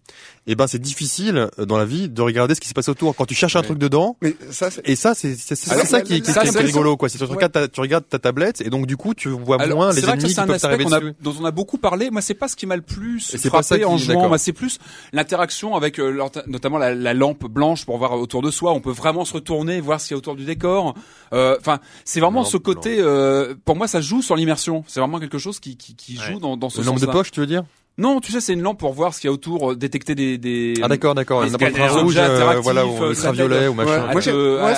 [SPEAKER 3] eh ben, c'est difficile euh, dans la vie de regarder ce qui se passe autour. Quand tu cherches un
[SPEAKER 2] Ouais.
[SPEAKER 3] truc dedans,
[SPEAKER 4] Mais ça, c'est-
[SPEAKER 3] et ça, c'est, c'est, c'est
[SPEAKER 4] Alors,
[SPEAKER 3] ça qui, est
[SPEAKER 2] c'est-
[SPEAKER 3] rigolo, quoi. C'est que tu regardes ta, tu regardes ta tablette, et donc, du coup, tu vois moins les ennemis qui peuvent t'arriver dessus.
[SPEAKER 2] dont on a beaucoup parlé. Moi, c'est pas ce qui m'a le plus
[SPEAKER 3] Et
[SPEAKER 2] frappé
[SPEAKER 3] qui-
[SPEAKER 2] en jouant.
[SPEAKER 3] d'accord.
[SPEAKER 2] Moi, c'est plus l'interaction avec euh, notamment la, la lampe blanche pour voir autour de soi. On peut vraiment se retourner, voir ce qu'il y a autour du décor. Euh, Enfin, c'est vraiment
[SPEAKER 3] Lampe
[SPEAKER 2] ce côté. euh, pour moi, ça joue sur l'immersion. C'est vraiment quelque chose qui, qui, qui joue
[SPEAKER 1] Ouais.
[SPEAKER 2] dans, dans ce
[SPEAKER 3] Le nombre de poches, tu veux dire?
[SPEAKER 2] Non, tu sais, c'est une lampe pour voir ce qu'il y a autour, euh, détecter des. des
[SPEAKER 3] Ah, d'accord, d'accord. N'importe
[SPEAKER 2] scanners,
[SPEAKER 3] quel rouge, euh, voilà,
[SPEAKER 2] euh,
[SPEAKER 3] ou
[SPEAKER 2] ça
[SPEAKER 3] ultraviolet ou machin.
[SPEAKER 4] Ouais, moi, j'ai, ouais,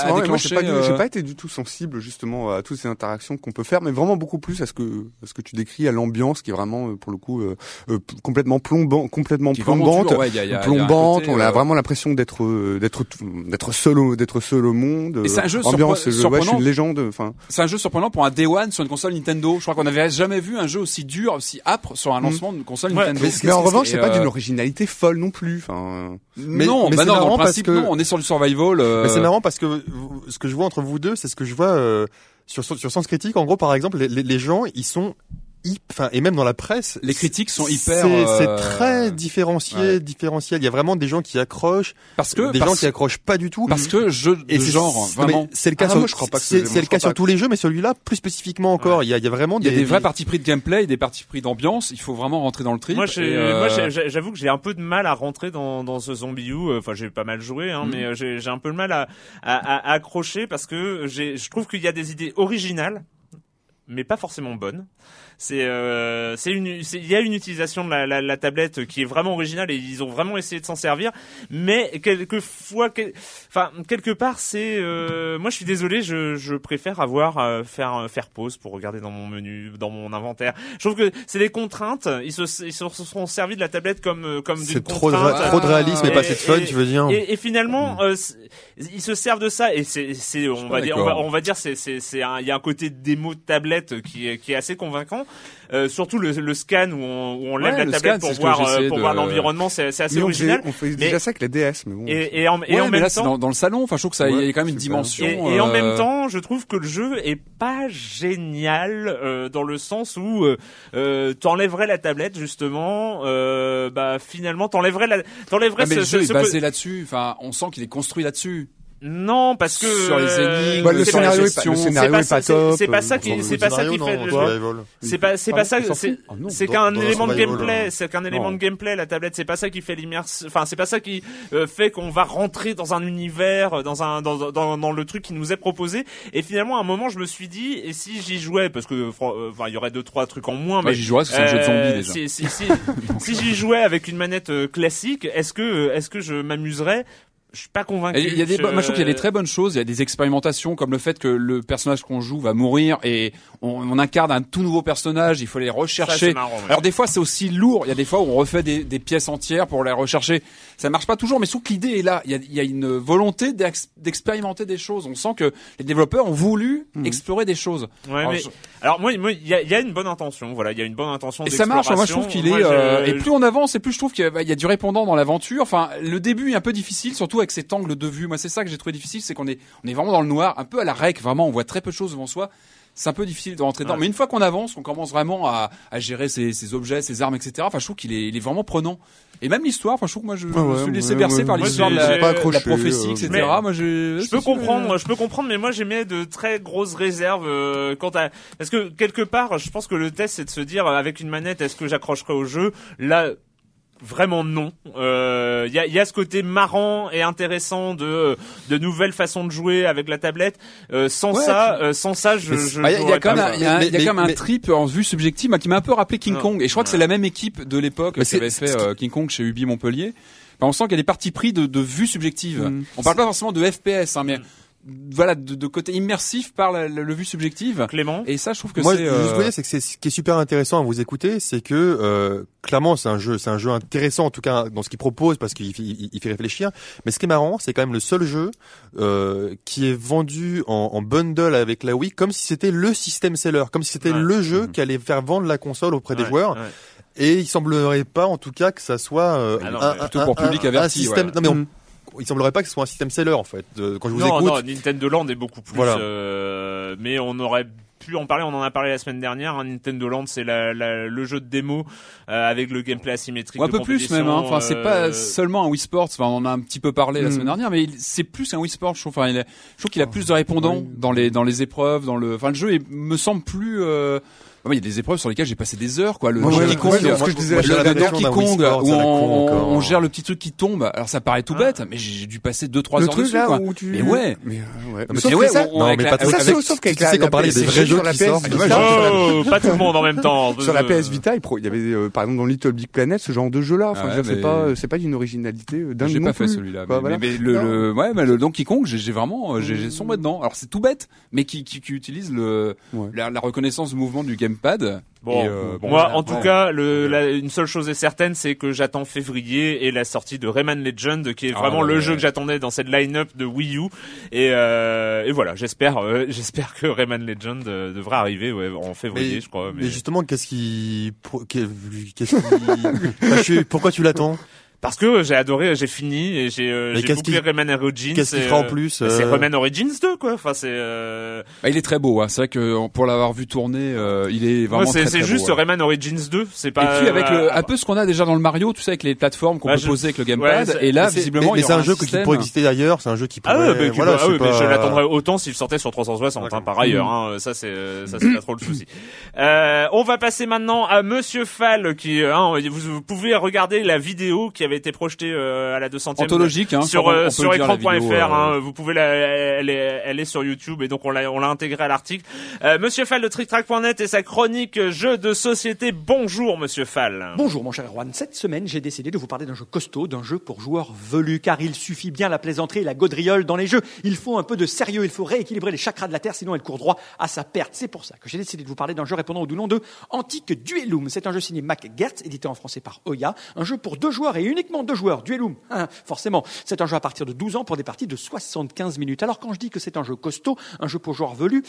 [SPEAKER 4] pas,
[SPEAKER 2] euh,
[SPEAKER 4] pas été du tout sensible justement à toutes ces interactions qu'on peut faire, mais vraiment beaucoup plus à ce que à ce que tu décris, à l'ambiance qui est vraiment euh, pour le coup euh, euh, complètement plombant, complètement plombante,
[SPEAKER 2] toujours- ouais, y a- y a-
[SPEAKER 4] plombante.
[SPEAKER 2] côté,
[SPEAKER 4] on a
[SPEAKER 2] euh,
[SPEAKER 4] vraiment l'impression d'être euh, d'être d'être seul au d'être seul au monde.
[SPEAKER 2] Et c'est un jeu
[SPEAKER 4] ambiance,
[SPEAKER 2] surpre-
[SPEAKER 4] euh, ouais, je suis
[SPEAKER 2] surprenant.
[SPEAKER 4] une légende. Enfin,
[SPEAKER 2] C'est un jeu surprenant pour un Day One sur une console Nintendo. Je crois qu'on n'avait jamais vu un jeu aussi dur, aussi âpre sur un lancement d'une console
[SPEAKER 1] Ouais,
[SPEAKER 2] Nintendo.
[SPEAKER 4] mais, en revanche, c'est pas
[SPEAKER 2] euh,
[SPEAKER 4] d'une originalité folle non plus. Enfin,
[SPEAKER 3] Mais-
[SPEAKER 2] non,
[SPEAKER 3] mais
[SPEAKER 2] bah
[SPEAKER 3] c'est
[SPEAKER 2] non, dans
[SPEAKER 3] marrant parce que-
[SPEAKER 2] non, on est sur du survival. euh,
[SPEAKER 3] Mais c'est marrant parce que ce que je vois entre vous deux, c'est ce que je vois euh, sur sur Sens Critique. En gros, par exemple, les, les, les gens, ils sont enfin et même dans la presse,
[SPEAKER 2] Les critiques sont hyper,
[SPEAKER 3] C'est c'est
[SPEAKER 2] euh,
[SPEAKER 3] très différencié,
[SPEAKER 2] ouais.
[SPEAKER 3] différentiel. Il y a vraiment des gens qui accrochent,
[SPEAKER 2] parce que
[SPEAKER 3] des
[SPEAKER 2] parce,
[SPEAKER 3] gens qui accrochent pas du tout.
[SPEAKER 2] parce que jeu de
[SPEAKER 3] c'est-
[SPEAKER 2] genre vraiment.
[SPEAKER 3] C'est le cas
[SPEAKER 4] Ah,
[SPEAKER 3] sur,
[SPEAKER 4] moi, je crois pas que
[SPEAKER 3] c'est le cas sur
[SPEAKER 4] pas
[SPEAKER 3] tous les jeux, mais celui-là plus spécifiquement encore. Il y a, il y a vraiment
[SPEAKER 2] Il y a des vrais
[SPEAKER 3] des
[SPEAKER 2] partis pris de gameplay, des partis pris d'ambiance. Il faut vraiment rentrer dans le trip.
[SPEAKER 1] Moi, j'ai-
[SPEAKER 2] et, euh,
[SPEAKER 1] j'avoue que j'ai un peu de mal à rentrer dans, dans ce zombie U. Enfin, j'ai pas mal joué, hein,
[SPEAKER 2] Mhm.
[SPEAKER 1] mais euh, j'ai j'ai un peu de mal à, à, à accrocher parce que j'ai- je trouve qu'il y a des idées originales, mais pas forcément bonnes. C'est, euh, c'est une, c'est- il y a une utilisation de la, la, la tablette qui est vraiment originale et ils ont vraiment essayé de s'en servir. Mais quelquefois, quel- enfin quelque part, c'est, euh, moi je suis désolé, je, je préfère avoir euh, faire faire pause pour regarder dans mon menu, dans mon inventaire. Je trouve que c'est des contraintes. Ils se, ils se sont servis de la tablette comme euh, comme d'une
[SPEAKER 3] c'est trop de, trop de réalisme et
[SPEAKER 1] Et-
[SPEAKER 3] pas assez de fun,
[SPEAKER 1] et-
[SPEAKER 3] tu veux dire.
[SPEAKER 1] Et, et finalement, euh, c'est- ils se servent de ça et c'est, c'est, on va dire, on va,
[SPEAKER 3] d'accord.
[SPEAKER 1] on va dire, c'est, il y a un côté démo de tablette qui est, qui est assez convaincant. Euh, surtout le, le scan où on, où on lève
[SPEAKER 2] Ouais,
[SPEAKER 1] la
[SPEAKER 2] le
[SPEAKER 1] tablette
[SPEAKER 2] scan,
[SPEAKER 1] pour voir, euh, pour
[SPEAKER 2] de-
[SPEAKER 1] voir l'environnement, c'est, assez
[SPEAKER 4] Mais
[SPEAKER 1] original.
[SPEAKER 4] on
[SPEAKER 1] Mais-
[SPEAKER 4] déjà ça avec la DS, mais bon.
[SPEAKER 1] Et, et en, et
[SPEAKER 2] Ouais,
[SPEAKER 1] en
[SPEAKER 2] mais
[SPEAKER 1] même
[SPEAKER 2] là, c'est
[SPEAKER 1] temps,
[SPEAKER 2] dans, dans le salon. Enfin, je trouve que ça, il y a quand même une dimension.
[SPEAKER 1] Et, et en
[SPEAKER 2] euh,
[SPEAKER 1] même temps, je trouve que le jeu est pas génial euh, dans le sens où euh, t'enlèverais la tablette justement, euh, bah finalement t'enlèverais la, t'enlèverais
[SPEAKER 2] ah, mais
[SPEAKER 1] ce,
[SPEAKER 2] le jeu
[SPEAKER 1] ce-
[SPEAKER 2] est basé là-dessus. Enfin, on sent qu'il est construit là-dessus.
[SPEAKER 1] Non, parce que
[SPEAKER 2] Sur les
[SPEAKER 1] euh,
[SPEAKER 2] énigmes,
[SPEAKER 4] Bah, le scénario est pas, le
[SPEAKER 2] c'est
[SPEAKER 4] scénario
[SPEAKER 1] pas
[SPEAKER 4] est
[SPEAKER 1] ça-
[SPEAKER 4] pas
[SPEAKER 1] c'est-
[SPEAKER 4] top.
[SPEAKER 1] c'est pas ça qui- c'est pas ça qui fait. C'est pas, c'est pas ça, c'est.
[SPEAKER 4] Ah
[SPEAKER 1] c'est qu'un élément de gameplay, c'est qu'un élément de gameplay, la tablette, c'est pas ça qui fait l'immersion, enfin, c'est pas ça qui euh, fait qu'on va rentrer dans un univers, euh, dans un, dans, dans, dans le truc qui nous est proposé. Et finalement, à un moment, je me suis dit, et si j'y jouais, parce que, enfin, il y aurait deux, trois trucs en moins,
[SPEAKER 2] Moi,
[SPEAKER 1] mais
[SPEAKER 2] j'y que c'est un jeu de zombies déjà.
[SPEAKER 1] Si, si, si, si j'y jouais avec une manette euh, classique, est-ce que, est-ce que je m'amuserais? Je suis pas convaincu.
[SPEAKER 2] Il y a des,
[SPEAKER 1] Je-
[SPEAKER 2] moi, je trouve qu'il y a des très bonnes choses. Il y a des expérimentations comme le fait que le personnage qu'on joue va mourir et on, on incarne un tout nouveau personnage. Il faut les
[SPEAKER 1] Ça,
[SPEAKER 2] rechercher.
[SPEAKER 1] marrant, ouais.
[SPEAKER 2] Alors des fois c'est aussi lourd. Il y a des fois où on refait des, des pièces entières pour les rechercher. Ça marche pas toujours, mais je trouve que l'idée est là. Il y a, il y a une volonté d'ex- d'expérimenter des choses. On sent que les développeurs ont voulu explorer des choses.
[SPEAKER 1] Ouais,
[SPEAKER 2] Alors,
[SPEAKER 1] mais-
[SPEAKER 2] je-
[SPEAKER 1] alors moi, moi, il y y a une bonne intention. Voilà, il y a une bonne intention.
[SPEAKER 2] Et ça marche. Moi, je trouve qu'il est. Euh, et plus on avance, et plus je trouve qu'il y a- il y a du répondant dans l'aventure. Enfin, le début est un peu difficile, surtout avec cet angle de vue. Moi, c'est ça que j'ai trouvé difficile, c'est qu'on est, on est vraiment dans le noir, un peu à la rec. Vraiment, on voit très peu de choses devant soi. C'est un peu difficile de rentrer dedans.
[SPEAKER 1] Ouais.
[SPEAKER 2] Mais une fois qu'on avance, on commence vraiment à, à gérer ses, ses objets, ses armes, etc. Enfin, je trouve qu'il est, il est vraiment prenant. Et même l'histoire. Enfin, je trouve que moi, je,
[SPEAKER 4] Ouais,
[SPEAKER 2] me suis laissé
[SPEAKER 4] ouais,
[SPEAKER 2] bercer
[SPEAKER 4] ouais,
[SPEAKER 2] par l'histoire de la,
[SPEAKER 1] j'ai pas
[SPEAKER 4] accroché,
[SPEAKER 2] la prophétie,
[SPEAKER 4] euh,
[SPEAKER 2] etc.
[SPEAKER 1] mais-
[SPEAKER 2] moi, je,
[SPEAKER 1] Je peux comprendre, je peux comprendre, mais moi j'émets de très grosses réserves euh, quant à parce que quelque part, je pense que le test c'est de se dire avec une manette, est-ce que j'accrocherai au jeu? Là, vraiment non. Euh, Il y, a, il y a ce côté marrant et intéressant de de nouvelles façons de jouer avec la tablette. Euh, sans
[SPEAKER 2] Ouais,
[SPEAKER 1] ça, euh, sans ça, je. Je
[SPEAKER 2] Ah, Il y a, il y a
[SPEAKER 1] jouerais
[SPEAKER 2] quand même un, il y a un-
[SPEAKER 3] Mais-
[SPEAKER 2] il y a
[SPEAKER 3] mais-
[SPEAKER 2] quand même un
[SPEAKER 3] mais-
[SPEAKER 2] trip en vue subjective qui m'a un peu rappelé King
[SPEAKER 1] Non.
[SPEAKER 2] Kong. Et je crois que c'est la même équipe de l'époque qui avait fait euh, King Kong chez Ubi Montpellier. Enfin, on sent qu'il y a des parties pris de, de vue subjective.
[SPEAKER 4] Mm.
[SPEAKER 2] On parle pas forcément de FPS, hein, mais voilà, de, de côté immersif par la, la- le vue subjective.
[SPEAKER 1] Clément.
[SPEAKER 2] Et ça, je trouve que
[SPEAKER 3] Moi,
[SPEAKER 2] euh,
[SPEAKER 3] c'est que c'est ce qui est super intéressant à vous écouter, c'est que euh, clairement, c'est un jeu, c'est un jeu intéressant en tout cas dans ce qu'il propose parce qu'il fait- il, il fait réfléchir. Mais ce qui est marrant, c'est quand même le seul jeu euh, qui est vendu en, en bundle avec la Wii, comme si c'était le système seller, comme si c'était
[SPEAKER 1] Ouais.
[SPEAKER 3] le jeu
[SPEAKER 4] Mhm.
[SPEAKER 3] qui allait faire vendre la console auprès des joueurs.
[SPEAKER 1] ouais.
[SPEAKER 3] Et il semblerait pas, en tout cas, que ça soit euh,
[SPEAKER 1] Ah non,
[SPEAKER 3] un,
[SPEAKER 2] plutôt pour public
[SPEAKER 3] un
[SPEAKER 2] averti,
[SPEAKER 3] système.
[SPEAKER 2] ouais.
[SPEAKER 3] Non mais on-
[SPEAKER 4] Mm.
[SPEAKER 3] Il semblerait pas que ce soit un système seller en fait. De- quand je vous
[SPEAKER 1] non,
[SPEAKER 3] écoute,
[SPEAKER 1] non, Nintendo Land est beaucoup plus.
[SPEAKER 3] Voilà.
[SPEAKER 1] euh, mais on aurait pu en parler. On en a parlé la semaine dernière. hein, Nintendo Land, c'est la, la- le jeu de démo euh, avec le gameplay asymétrique.
[SPEAKER 2] ou un peu plus même. Hein. Enfin, c'est pas
[SPEAKER 1] euh,
[SPEAKER 2] seulement un Wii Sports. Enfin, on en a un petit peu parlé la
[SPEAKER 4] Mm.
[SPEAKER 2] semaine dernière, mais il- c'est plus un Wii Sports. Je trouve. Enfin, il est- je trouve qu'il a plus de répondants
[SPEAKER 4] Oui.
[SPEAKER 2] dans les dans les épreuves, dans le. Enfin, le jeu est- me semble plus. Euh... il y a des épreuves sur lesquelles j'ai passé des heures, quoi. Le Donkey Kong,
[SPEAKER 3] Sports
[SPEAKER 2] où on, gère le petit truc qui tombe. Alors ça paraît tout
[SPEAKER 1] Ah.
[SPEAKER 2] bête, mais j'ai dû passer 2-3
[SPEAKER 4] Le
[SPEAKER 2] heures
[SPEAKER 4] truc
[SPEAKER 2] dessus.
[SPEAKER 4] là
[SPEAKER 2] quoi.
[SPEAKER 4] où tu.
[SPEAKER 2] Mais ouais.
[SPEAKER 4] Mais, euh, ouais.
[SPEAKER 3] Non, mais pas
[SPEAKER 4] sauf
[SPEAKER 3] tu
[SPEAKER 4] qu'avec
[SPEAKER 3] sais
[SPEAKER 4] la-
[SPEAKER 3] qu'on
[SPEAKER 4] la
[SPEAKER 3] parlait des
[SPEAKER 4] PS
[SPEAKER 3] vrais jeux
[SPEAKER 4] sur la
[SPEAKER 3] qui
[SPEAKER 4] PS
[SPEAKER 3] sortent.
[SPEAKER 4] Vita,
[SPEAKER 1] Oh, pas tout le monde en même temps.
[SPEAKER 4] Sur la
[SPEAKER 1] Euh,
[SPEAKER 4] PS Vita, il y avait euh, par exemple dans Little Big Planet ce genre de jeu là. Enfin,
[SPEAKER 2] Ah
[SPEAKER 4] c'est pas c'est pas d'une originalité euh, dingue
[SPEAKER 2] J'ai pas fait
[SPEAKER 4] plus.
[SPEAKER 2] celui-là.
[SPEAKER 4] Quoi,
[SPEAKER 2] mais, le, ouais, mais le Donkey Kong, j'ai vraiment, euh, j'ai sombré dedans. Alors c'est tout bête, mais qui, utilise le, la, la reconnaissance du mouvement du gamepad.
[SPEAKER 1] Bon,
[SPEAKER 2] Et, euh, bon,
[SPEAKER 1] moi,
[SPEAKER 2] voilà.
[SPEAKER 1] en tout
[SPEAKER 2] Ouais.
[SPEAKER 1] cas, le, la- une seule chose est certaine, c'est que j'attends février et la sortie de Rayman Legend, qui est
[SPEAKER 2] Ah,
[SPEAKER 1] vraiment
[SPEAKER 2] ouais,
[SPEAKER 1] le
[SPEAKER 2] ouais.
[SPEAKER 1] jeu que j'attendais dans cette line-up de Wii U. Et, euh, et voilà, j'espère, euh, j'espère que Rayman Legend euh, devrait arriver ouais, en février,
[SPEAKER 3] Mais-
[SPEAKER 1] je crois.
[SPEAKER 3] Mais
[SPEAKER 1] Mais...
[SPEAKER 3] justement, qu'est-ce qui, qu'est-ce qui, Enfin, je suis- pourquoi tu l'attends?
[SPEAKER 1] Parce que j'ai adoré, j'ai fini et j'ai euh, j'ai bouclé
[SPEAKER 3] qui-
[SPEAKER 1] Rayman Origins.
[SPEAKER 3] Qu'est-ce qu'il fera en
[SPEAKER 1] euh,
[SPEAKER 3] plus
[SPEAKER 1] bah, C'est
[SPEAKER 3] euh,
[SPEAKER 1] Rayman Origins 2, quoi. Enfin, c'est. Euh...
[SPEAKER 2] Bah, il est très beau. Hein. C'est vrai que pour l'avoir vu tourner, euh, il est
[SPEAKER 1] ouais,
[SPEAKER 2] vraiment
[SPEAKER 1] c'est
[SPEAKER 2] très,
[SPEAKER 1] c'est juste
[SPEAKER 2] beau, ouais.
[SPEAKER 1] Rayman Origins 2. C'est pas.
[SPEAKER 2] Et puis avec
[SPEAKER 1] euh,
[SPEAKER 2] le, un peu ce qu'on a déjà dans le Mario, tu sais, avec les plateformes qu'on
[SPEAKER 1] Ouais,
[SPEAKER 2] peut
[SPEAKER 1] je-
[SPEAKER 2] poser avec le
[SPEAKER 1] Ouais,
[SPEAKER 2] gamepad.
[SPEAKER 1] c'est-
[SPEAKER 2] et là, visiblement,
[SPEAKER 3] mais, mais c'est un jeu qui pourrait exister ailleurs. C'est un jeu qui
[SPEAKER 1] Ah
[SPEAKER 3] pourrait.
[SPEAKER 1] ouais, mais,
[SPEAKER 3] voilà,
[SPEAKER 1] ah ouais, mais
[SPEAKER 3] pas-
[SPEAKER 1] je l'attendrais autant s'il sortait sur 360 enfin, par ailleurs. Hein, ça c'est ça c'est pas trop le souci. Euh, on va passer maintenant à Monsieur Fall qui hein, vous, vous pouvez regarder la vidéo qui avait été projetée euh, à la 200e
[SPEAKER 2] Anthologique, hein,
[SPEAKER 1] sur
[SPEAKER 2] on
[SPEAKER 1] euh,
[SPEAKER 2] on
[SPEAKER 1] sur écran.fr.
[SPEAKER 2] euh,
[SPEAKER 1] hein, vous pouvez la, elle est elle est sur YouTube et donc on l'a on l'a intégré à l'article. Euh, Monsieur Fall de TrickTrack.net et sa chronique jeux de société. Bonjour Monsieur Fall.
[SPEAKER 7] Bonjour mon cher Erwan, cette semaine j'ai décidé de vous parler d'un jeu costaud, d'un jeu pour joueurs velus, car il suffit bien la plaisanterie et la gaudriole dans les jeux. Il faut un peu de sérieux, il faut rééquilibrer les chakras de la Terre, sinon elle court droit à sa perte. C'est pour ça que j'ai décidé de vous parler d'un jeu répondant au doux nom de Antique Duellum. C'est un jeu signé Mac Gertz, édité en français par Oya, un jeu pour deux joueurs et une uniquement deux joueurs, Duelum, hein, forcément. C'est un jeu à partir de 12 ans pour des parties de 75 minutes. Alors quand je dis que c'est un jeu costaud, un jeu pour joueurs velus,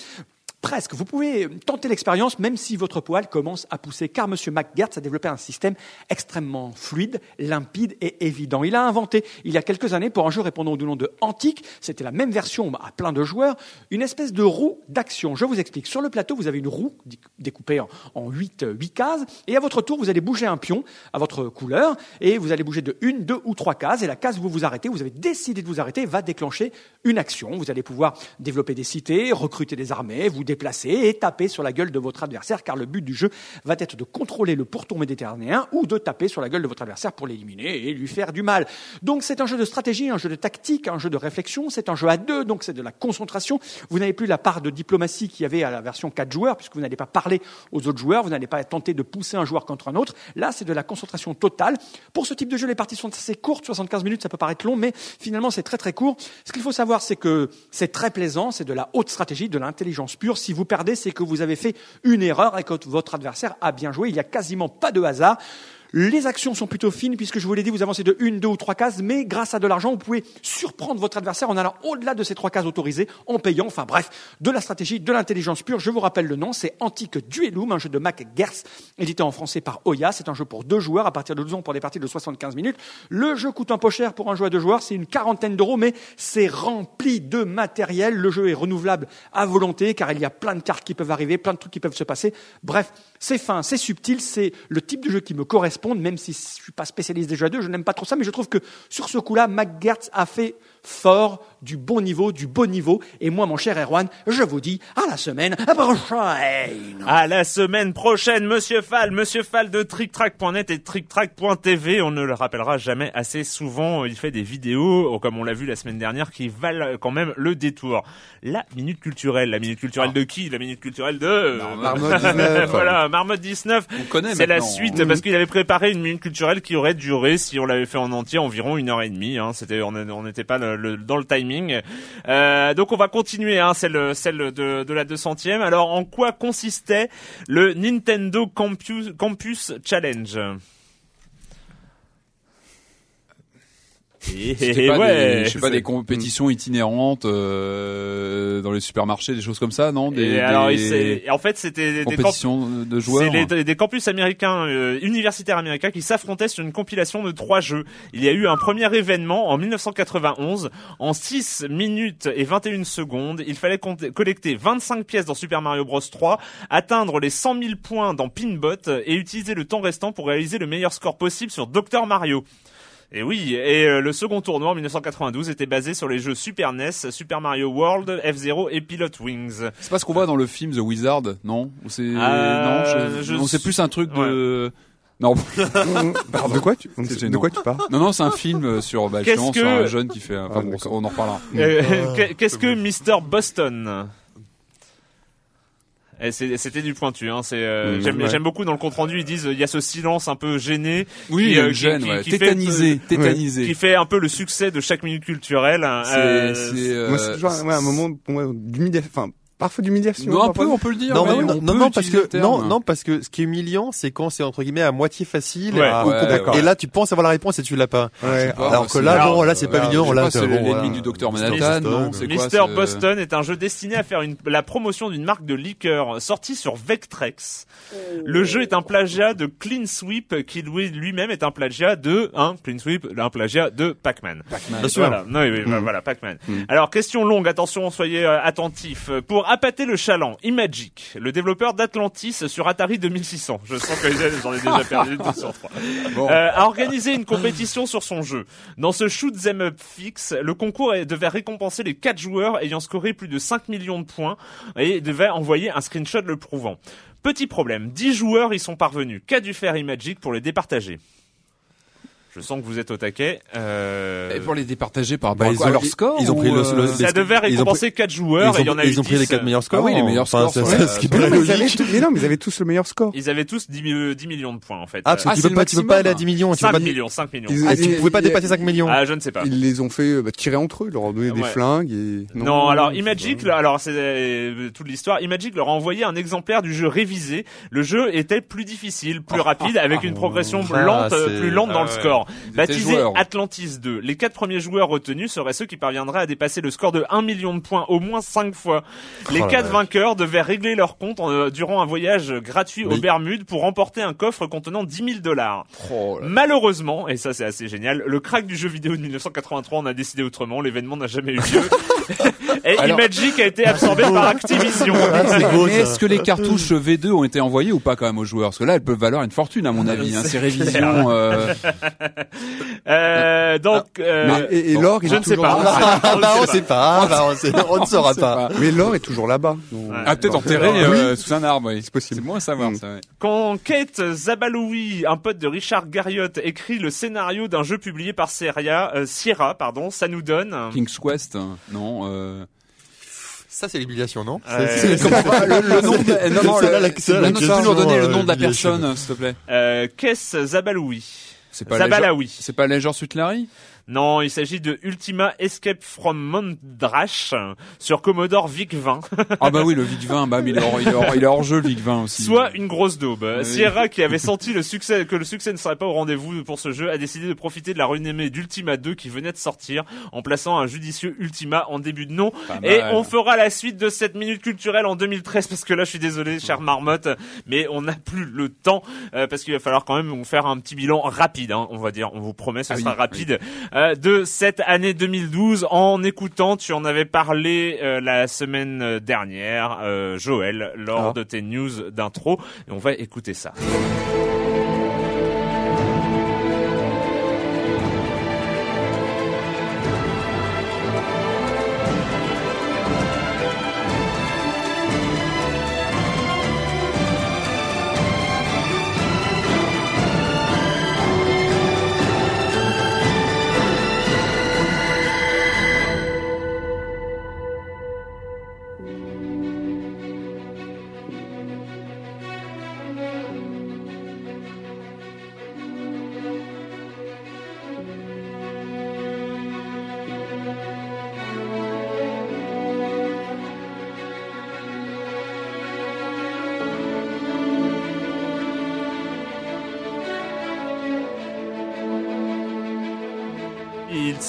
[SPEAKER 7] Presque. Vous pouvez tenter l'expérience même si votre poil commence à pousser, car M. McGertz a développé un système extrêmement fluide, limpide et évident. Il a inventé, il y a quelques années, pour un jeu répondant au nom de Antique, c'était la même version à plein de joueurs, une espèce de roue d'action. Je vous explique. Sur le plateau, vous avez une roue découpée en, en 8, 8 cases, et à votre tour, vous allez bouger un pion à votre couleur, et vous allez bouger de une, deux ou trois cases, et la case où vous vous arrêtez, vous avez décidé de vous arrêter, va déclencher une action. Vous allez pouvoir développer des cités, recruter des armées, déplacer et taper sur la gueule de votre adversaire, car le but du jeu va être de contrôler le pourtour méditerranéen ou de taper sur la gueule de votre adversaire pour l'éliminer et lui faire du mal. Donc c'est un jeu de stratégie, un jeu de tactique, un jeu de réflexion, c'est un jeu à deux, donc c'est de la concentration. Vous n'avez plus la part de diplomatie qu'il y avait à la version 4 joueurs, puisque vous n'allez pas parler aux autres joueurs, vous n'allez pas tenter de pousser un joueur contre un autre. Là, c'est de la concentration totale. Pour ce type de jeu, les parties sont assez courtes, 75 minutes, ça peut paraître long, mais finalement c'est très très court. Ce qu'il faut savoir, c'est que c'est très plaisant, c'est de la haute stratégie, de l'intelligence pure. Si vous perdez, c'est que vous avez fait une erreur et que votre adversaire a bien joué. Il n'y a quasiment pas de hasard. Les actions sont plutôt fines puisque je vous l'ai dit, vous avancez de une, deux ou trois cases, mais grâce à de l'argent, vous pouvez surprendre votre adversaire en allant au-delà de ces trois cases autorisées, en payant, enfin bref, de la stratégie, de l'intelligence pure. Je vous rappelle le nom, c'est Antique Duelum, un jeu de Mac Gers, édité en français par Oya. C'est un jeu pour deux joueurs à partir de 12 ans pour des parties de 75 minutes. Le jeu coûte un peu cher pour un jeu à deux joueurs, c'est une quarantaine d'euros, mais c'est rempli de matériel. Le jeu est renouvelable à volonté car il y a plein de cartes qui peuvent arriver, plein de trucs qui peuvent se passer. Bref, c'est fin, c'est subtil, c'est le type de jeu qui me correspond même si je suis pas spécialiste des jeux à deux, je n'aime pas trop ça, mais je trouve que sur ce coup-là, McGertz a fait fort, du bon niveau, du beau niveau. Et moi, mon cher Erwan, je vous dis à la semaine prochaine.
[SPEAKER 1] À la semaine prochaine, Monsieur Fall, Monsieur Fall de TrickTrack.net et TrickTrack.tv. On ne le rappellera jamais assez souvent. Il fait des vidéos, comme on l'a vu la semaine dernière, qui valent quand même le détour. La minute culturelle, la minute culturelle de qui? La minute culturelle de
[SPEAKER 4] Marmotte 19.
[SPEAKER 1] voilà, Marmotte 19.
[SPEAKER 2] On connaît
[SPEAKER 1] C'est la suite parce qu'il avait préparé une minute culturelle qui aurait duré, si on l'avait fait en entier, environ une heure et demie. Hein. C'était, on on n'était pas le- le- dans le timing. Euh, donc on va continuer, hein, celle, celle de, de la 200e. Alors en quoi consistait le Nintendo Campus, Campus Challenge?
[SPEAKER 2] C'était pas
[SPEAKER 1] ouais,
[SPEAKER 2] des, je sais pas, des compétitions itinérantes euh, dans les supermarchés, des choses comme ça, non? Des,
[SPEAKER 1] Et alors,
[SPEAKER 2] des
[SPEAKER 1] en fait, c'était des,
[SPEAKER 2] compétitions de joueurs.
[SPEAKER 1] Les- des campus américains, euh, universitaires américains qui s'affrontaient sur une compilation de trois jeux. Il y a eu un premier événement en 1991. En 6 minutes et 21 secondes, il fallait collecter 25 pièces dans Super Mario Bros 3, atteindre les 100 000 points dans Pinbot et utiliser le temps restant pour réaliser le meilleur score possible sur Dr Mario. Et oui, et euh, le second tournoi en 1992 était basé sur les jeux Super NES, Super Mario World, F-Zero et Pilot Wings.
[SPEAKER 2] C'est pas ce qu'on voit dans le film The Wizard, non? Ou c'est
[SPEAKER 1] Euh,
[SPEAKER 2] non, je-
[SPEAKER 1] je-
[SPEAKER 2] non, c'est plus un truc de non.
[SPEAKER 4] de quoi tu, de quoi tu parles?
[SPEAKER 2] Non non, c'est un film euh, sur bah,
[SPEAKER 1] Qu'est-ce
[SPEAKER 2] justement,
[SPEAKER 1] que-
[SPEAKER 2] sur un jeune qui fait enfin
[SPEAKER 4] Ah,
[SPEAKER 2] bon, on en reparlera.
[SPEAKER 1] Euh, qu'est- Qu'est-ce que Mr Boston? Et c'est- C'était du pointu. Hein. C'est euh,
[SPEAKER 4] Mmh,
[SPEAKER 1] j'aime
[SPEAKER 4] ouais.
[SPEAKER 1] j'aime beaucoup dans le compte rendu. Ils disent euh, il y a ce silence un peu gêné
[SPEAKER 2] Oui,
[SPEAKER 1] qui,
[SPEAKER 2] il
[SPEAKER 1] euh,
[SPEAKER 2] gêne,
[SPEAKER 1] qui-
[SPEAKER 2] ouais.
[SPEAKER 1] qui fait-
[SPEAKER 2] tétanisé, tétanisé.
[SPEAKER 1] qui fait un peu le succès de chaque minute culturelle.
[SPEAKER 2] C'est
[SPEAKER 1] Euh,
[SPEAKER 2] c'est euh,
[SPEAKER 4] Moi, c'est toujours ouais, un moment pour moi enfin, parfois d'humiliation.
[SPEAKER 2] non, un peu, on peut le dire.
[SPEAKER 3] Non, non,
[SPEAKER 2] on
[SPEAKER 3] non, parce que non, non, parce que ce qui est humiliant, c'est quand c'est entre guillemets à moitié facile.
[SPEAKER 1] Ouais,
[SPEAKER 3] à-. Et là, tu penses avoir la réponse et tu l'as pas.
[SPEAKER 4] Ouais.
[SPEAKER 2] pas,
[SPEAKER 3] Alors que là, bon, là, c'est pas
[SPEAKER 2] sais
[SPEAKER 3] Là, c'est
[SPEAKER 2] l'ennemi du docteur
[SPEAKER 3] Mr.
[SPEAKER 2] Manhattan,
[SPEAKER 1] Mister
[SPEAKER 2] c'est-
[SPEAKER 1] Boston est un jeu destiné à faire une, la promotion d'une marque de liqueur sortie sur Vectrex. Le jeu est un plagiat de Clean Sweep qui lui- lui-même est un plagiat de un Clean Sweep, un plagiat de Pac-Man.
[SPEAKER 3] Bien sûr.
[SPEAKER 1] Voilà, non, oui, oui,
[SPEAKER 4] Mm.
[SPEAKER 1] voilà, Pac-Man. Alors, question longue, attention, soyez euh, attentifs. Pour appâter le chaland, Imagic, le développeur d'Atlantis sur Atari 2600, je sens que j'en ai déjà perdu deux sur trois, euh, a organisé une compétition sur son jeu. Dans ce shoot 'em up fixe, le concours devait récompenser les quatre joueurs ayant scoré plus de 5 millions de points et devait envoyer un screenshot le prouvant. Petit problème, 10 joueurs y sont parvenus. Qu'a dû faire Imagic pour les départager? Je sens que vous êtes au taquet. Euh...
[SPEAKER 2] Et pour les départager par
[SPEAKER 3] Bah,
[SPEAKER 2] rapport
[SPEAKER 3] ils
[SPEAKER 2] à
[SPEAKER 3] ont-
[SPEAKER 2] leur score
[SPEAKER 3] ils ont pris le-
[SPEAKER 2] euh,
[SPEAKER 3] le-
[SPEAKER 1] Ça
[SPEAKER 3] les-
[SPEAKER 1] devait
[SPEAKER 3] ils ont
[SPEAKER 1] récompenser quatre joueurs et il y en a eu
[SPEAKER 3] ils ont pris les
[SPEAKER 1] 10.
[SPEAKER 3] quatre meilleurs scores.
[SPEAKER 2] Ah oui, les meilleurs
[SPEAKER 3] Enfin,
[SPEAKER 2] scores,
[SPEAKER 3] c'est-
[SPEAKER 2] ouais.
[SPEAKER 3] c'est ce qui
[SPEAKER 4] Mais
[SPEAKER 3] paraît
[SPEAKER 4] non, mais ils avaient
[SPEAKER 3] logique.
[SPEAKER 4] tous- mais non, mais ils avaient tous le meilleur score.
[SPEAKER 1] Ils avaient tous 10, mi- 10 millions de points en fait.
[SPEAKER 3] Ah, parce que
[SPEAKER 2] Ah,
[SPEAKER 3] tu peux pas, tu peux pas aller à 10 millions. Tu peux
[SPEAKER 1] 5
[SPEAKER 3] pas,
[SPEAKER 1] millions, 5 millions.
[SPEAKER 4] Ils-
[SPEAKER 3] ah, tu pouvais pas dépasser 5 millions.
[SPEAKER 1] Ah, je ne sais pas.
[SPEAKER 4] Ils les ont fait euh, bah, tirer entre eux, ils leur ont donné des flingues et
[SPEAKER 1] Non, alors Imagic, alors c'est euh, toute l'histoire. Imagic leur a envoyé un exemplaire du jeu révisé. Le jeu était plus difficile, plus rapide, avec une progression
[SPEAKER 3] Ah,
[SPEAKER 1] lente, euh, plus lente dans
[SPEAKER 3] ah
[SPEAKER 1] le score. Alors, baptisé
[SPEAKER 2] joueurs.
[SPEAKER 1] Atlantis 2, les quatre premiers joueurs retenus seraient ceux qui parviendraient à dépasser le score de 1 million de points au moins 5 fois. Les
[SPEAKER 3] Oh
[SPEAKER 1] quatre
[SPEAKER 3] vache.
[SPEAKER 1] vainqueurs devaient régler leur compte en, euh, durant un voyage gratuit aux. Bermudes pour remporter un coffre contenant 10 000 dollars.
[SPEAKER 2] Oh.
[SPEAKER 1] Malheureusement, et ça c'est assez génial, le crack du jeu vidéo de 1983 on a décidé autrement, l'événement n'a jamais eu lieu. et
[SPEAKER 2] Alors-
[SPEAKER 1] Imagic a été absorbé par Activision.
[SPEAKER 3] Ça.
[SPEAKER 2] est-ce que les cartouches V2 ont été envoyées ou pas quand même aux joueurs? Parce que là, elles peuvent valoir une fortune à mon avis. Hein, ces révisions. euh,
[SPEAKER 1] Euh, donc, euh,
[SPEAKER 4] Mais- et, et l'or,
[SPEAKER 1] je
[SPEAKER 4] est
[SPEAKER 1] ne sais
[SPEAKER 4] toujours
[SPEAKER 1] pas.
[SPEAKER 4] là-bas.
[SPEAKER 3] Ah, on sait pas, on, ne saura pas.
[SPEAKER 4] Mais l'or est toujours là-bas.
[SPEAKER 2] Ah, peut-être enterré euh, sous un arbre. Oui.
[SPEAKER 4] C'est possible.
[SPEAKER 2] C'est bon à savoir
[SPEAKER 4] Mm.
[SPEAKER 2] ça. ouais.
[SPEAKER 1] Quand Kate Zabaloui, un pote de Richard Garriott, écrit le scénario d'un jeu publié par Sierra, euh, Sierra, pardon, ça nous donne.
[SPEAKER 2] King's Quest, hein, non. Euh...
[SPEAKER 3] Ça, c'est l'humiliation, non
[SPEAKER 1] Euh,
[SPEAKER 3] C'est-
[SPEAKER 2] le, le nom de... Non, non,
[SPEAKER 3] C'est
[SPEAKER 2] le-
[SPEAKER 3] là la-
[SPEAKER 2] non,
[SPEAKER 3] euh.
[SPEAKER 1] Euh, Kess Zabaloui.
[SPEAKER 2] C'est pas
[SPEAKER 1] Zabalaoui.
[SPEAKER 2] C'est pas Leisure Suit Larry
[SPEAKER 1] Non, il s'agit de Ultima Escape from Mondrash sur Commodore VIC-20.
[SPEAKER 2] Ah bah oui, le Vic 20, bah, mais il est hors, il est hors, il est hors jeu le Vic 20 aussi.
[SPEAKER 1] Soit une grosse daube.
[SPEAKER 2] Oui.
[SPEAKER 1] Sierra, qui avait senti le succès, que le succès ne serait pas au rendez-vous pour ce jeu, a décidé de profiter de la renommée d'Ultima 2 qui venait de sortir en plaçant un judicieux Ultima en début de nom. Et on fera la suite de cette minute culturelle en 2013 parce que là, je suis désolé, chère marmotte, mais on n'a plus le temps euh, parce qu'il va falloir quand même vous faire un petit bilan rapide, hein, on va dire. On vous promet, ce
[SPEAKER 2] Ah oui,
[SPEAKER 1] sera rapide euh, de cette année 2012. En écoutant, tu en avais parlé euh, la semaine dernière, euh, Joël, lors
[SPEAKER 4] Ah.
[SPEAKER 1] de tes news d'intro. Et on va écouter ça.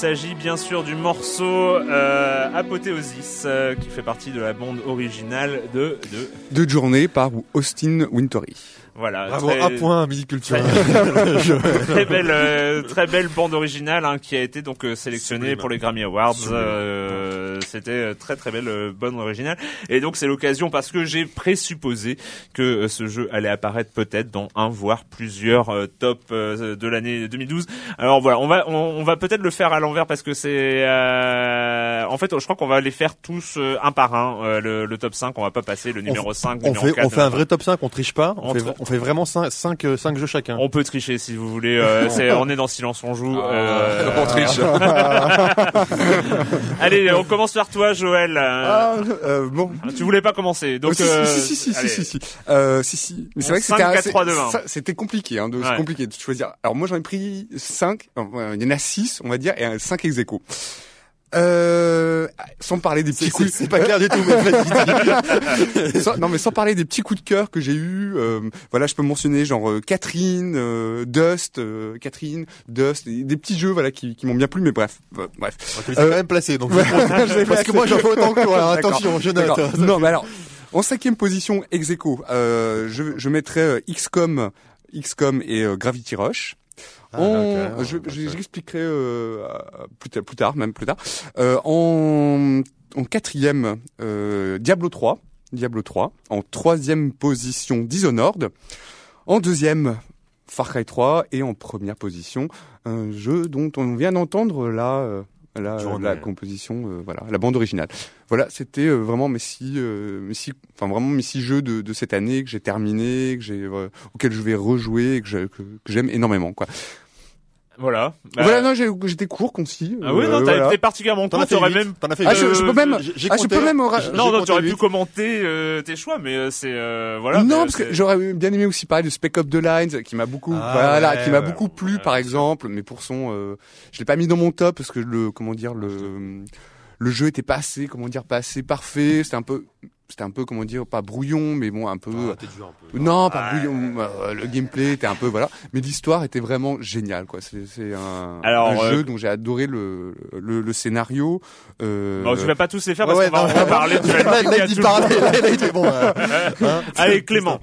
[SPEAKER 1] S'agit bien sûr du morceau euh, Apothéosis euh, qui fait partie de la bande originale de, de
[SPEAKER 4] Deux journées par Austin Wintory.
[SPEAKER 1] Voilà
[SPEAKER 3] Bravo,
[SPEAKER 1] très,
[SPEAKER 3] un point, musique culturelle.
[SPEAKER 1] très belle euh, très belle bande originale hein, qui a été donc euh, sélectionnée
[SPEAKER 3] Sublime.
[SPEAKER 1] pour les Grammy Awards. Euh, C'était euh, très très belle euh, bande originale et donc c'est l'occasion parce que j'ai présupposé que euh, ce jeu allait apparaître peut-être dans un voire plusieurs euh, top euh, de l'année 2012. Alors voilà, on va on, on va peut-être le faire à l'envers parce que c'est euh, en fait je crois qu'on va les faire tous euh, un par un euh, le, le top 5, on va pas passer le numéro 5,
[SPEAKER 3] On
[SPEAKER 1] numéro
[SPEAKER 3] fait,
[SPEAKER 1] 4.
[SPEAKER 3] on fait un vrai top 5, on triche pas.
[SPEAKER 1] On
[SPEAKER 3] On, fait, on fait vraiment 5, 5, jeux chacun.
[SPEAKER 1] On peut tricher si vous voulez. euh, c'est- on est dans silence on joue. euh,
[SPEAKER 2] on triche.
[SPEAKER 1] Allez, on commence par toi, Joël. Euh,
[SPEAKER 4] Ah, euh, bon.
[SPEAKER 1] Tu voulais pas commencer, donc.
[SPEAKER 4] Oh, si,
[SPEAKER 1] euh,
[SPEAKER 4] si, si, si, si, si, si, Euh, si, si. Mais c'est vrai que c'était
[SPEAKER 1] 5,
[SPEAKER 4] un-
[SPEAKER 1] 4,
[SPEAKER 4] c'est-
[SPEAKER 1] 3, 2, 1.
[SPEAKER 4] ça, C'était compliqué, hein, de,
[SPEAKER 1] Ouais.
[SPEAKER 4] compliqué de choisir. Alors moi j'en ai pris 5, il y en a 6, on va dire, et 5 ex aequo. Euh, sans parler des petits coups.
[SPEAKER 3] c'est- pas clair du tout, mais.
[SPEAKER 4] Sans- non mais sans parler des petits coups de cœur que j'ai eu. Euh, voilà, je peux mentionner genre euh, Catherine, euh, Dust, euh, Catherine, Dust, des, petits jeux voilà qui, qui m'ont bien plu. Mais bref, euh, bref.
[SPEAKER 3] C'est quand même placé, donc.
[SPEAKER 4] Ouais, je
[SPEAKER 3] Parce que moi, j'en fais autant que toi. hein. Attention, je note.
[SPEAKER 4] D'accord. Non, mais alors, en cinquième position, ex aequo, euh, je, je mettrais XCOM, XCOM et Gravity Rush.
[SPEAKER 3] Ah,
[SPEAKER 4] En-
[SPEAKER 3] ok,
[SPEAKER 4] je, j'expliquerai euh, plus, tard, plus tard, même plus tard. Euh, en, en quatrième, euh, Diablo 3. Diablo 3. En troisième position, Dishonored. En deuxième, Far Cry 3. Et en première position, un jeu dont on vient d'entendre là, euh, la, la composition, euh, voilà, la bande originale. Voilà, c'était euh, vraiment mes six, euh, mes six, enfin vraiment mes six jeux de, de cette année que j'ai terminé, que j'ai, euh, auxquels je vais rejouer, et que j'aime énormément, quoi.
[SPEAKER 1] Voilà. Bah,
[SPEAKER 4] Voilà, non, j'ai- j'étais court, concis.
[SPEAKER 1] Ah oui,
[SPEAKER 4] euh,
[SPEAKER 1] non, t'as
[SPEAKER 4] voilà.
[SPEAKER 1] été particulièrement
[SPEAKER 3] T'en
[SPEAKER 1] court.
[SPEAKER 3] as fait
[SPEAKER 1] T'aurais même.
[SPEAKER 3] T'en as fait
[SPEAKER 4] Ah, je, je peux même,
[SPEAKER 3] J'ai- j'ai
[SPEAKER 4] ah, je peux même.
[SPEAKER 1] Non, non,
[SPEAKER 3] compté
[SPEAKER 1] tu aurais pu commenter euh, tes choix, mais euh, c'est euh, voilà.
[SPEAKER 4] non, parce que j'aurais bien aimé aussi parler de Spec Up the Lines, qui m'a beaucoup,
[SPEAKER 3] Ah,
[SPEAKER 4] voilà,
[SPEAKER 3] ouais,
[SPEAKER 4] qui m'a
[SPEAKER 3] ouais,
[SPEAKER 4] beaucoup
[SPEAKER 3] ouais,
[SPEAKER 4] plu,
[SPEAKER 1] ouais,
[SPEAKER 4] par exemple, mais pour son, euh, je l'ai pas mis dans mon top parce que le, comment dire, le, le jeu était pas assez, comment dire, pas assez parfait. C'était un peu, c'était un peu comment dire, pas brouillon, mais bon un peu.
[SPEAKER 3] Ah, un peu.
[SPEAKER 4] Non, pas brouillon. euh, le gameplay était un peu voilà, mais l'histoire était vraiment géniale quoi. C'est un,
[SPEAKER 1] Alors,
[SPEAKER 4] un
[SPEAKER 1] euh,
[SPEAKER 4] jeu dont j'ai adoré le, le le scénario. Euh,
[SPEAKER 1] Bon, je vais pas tous les faire parce
[SPEAKER 3] Ouais,
[SPEAKER 1] qu'on va
[SPEAKER 3] non,
[SPEAKER 1] en parler. Tu vas le
[SPEAKER 3] Là, il dit parler. Là, là, il dit bon. euh, hein.
[SPEAKER 1] Allez, Clément.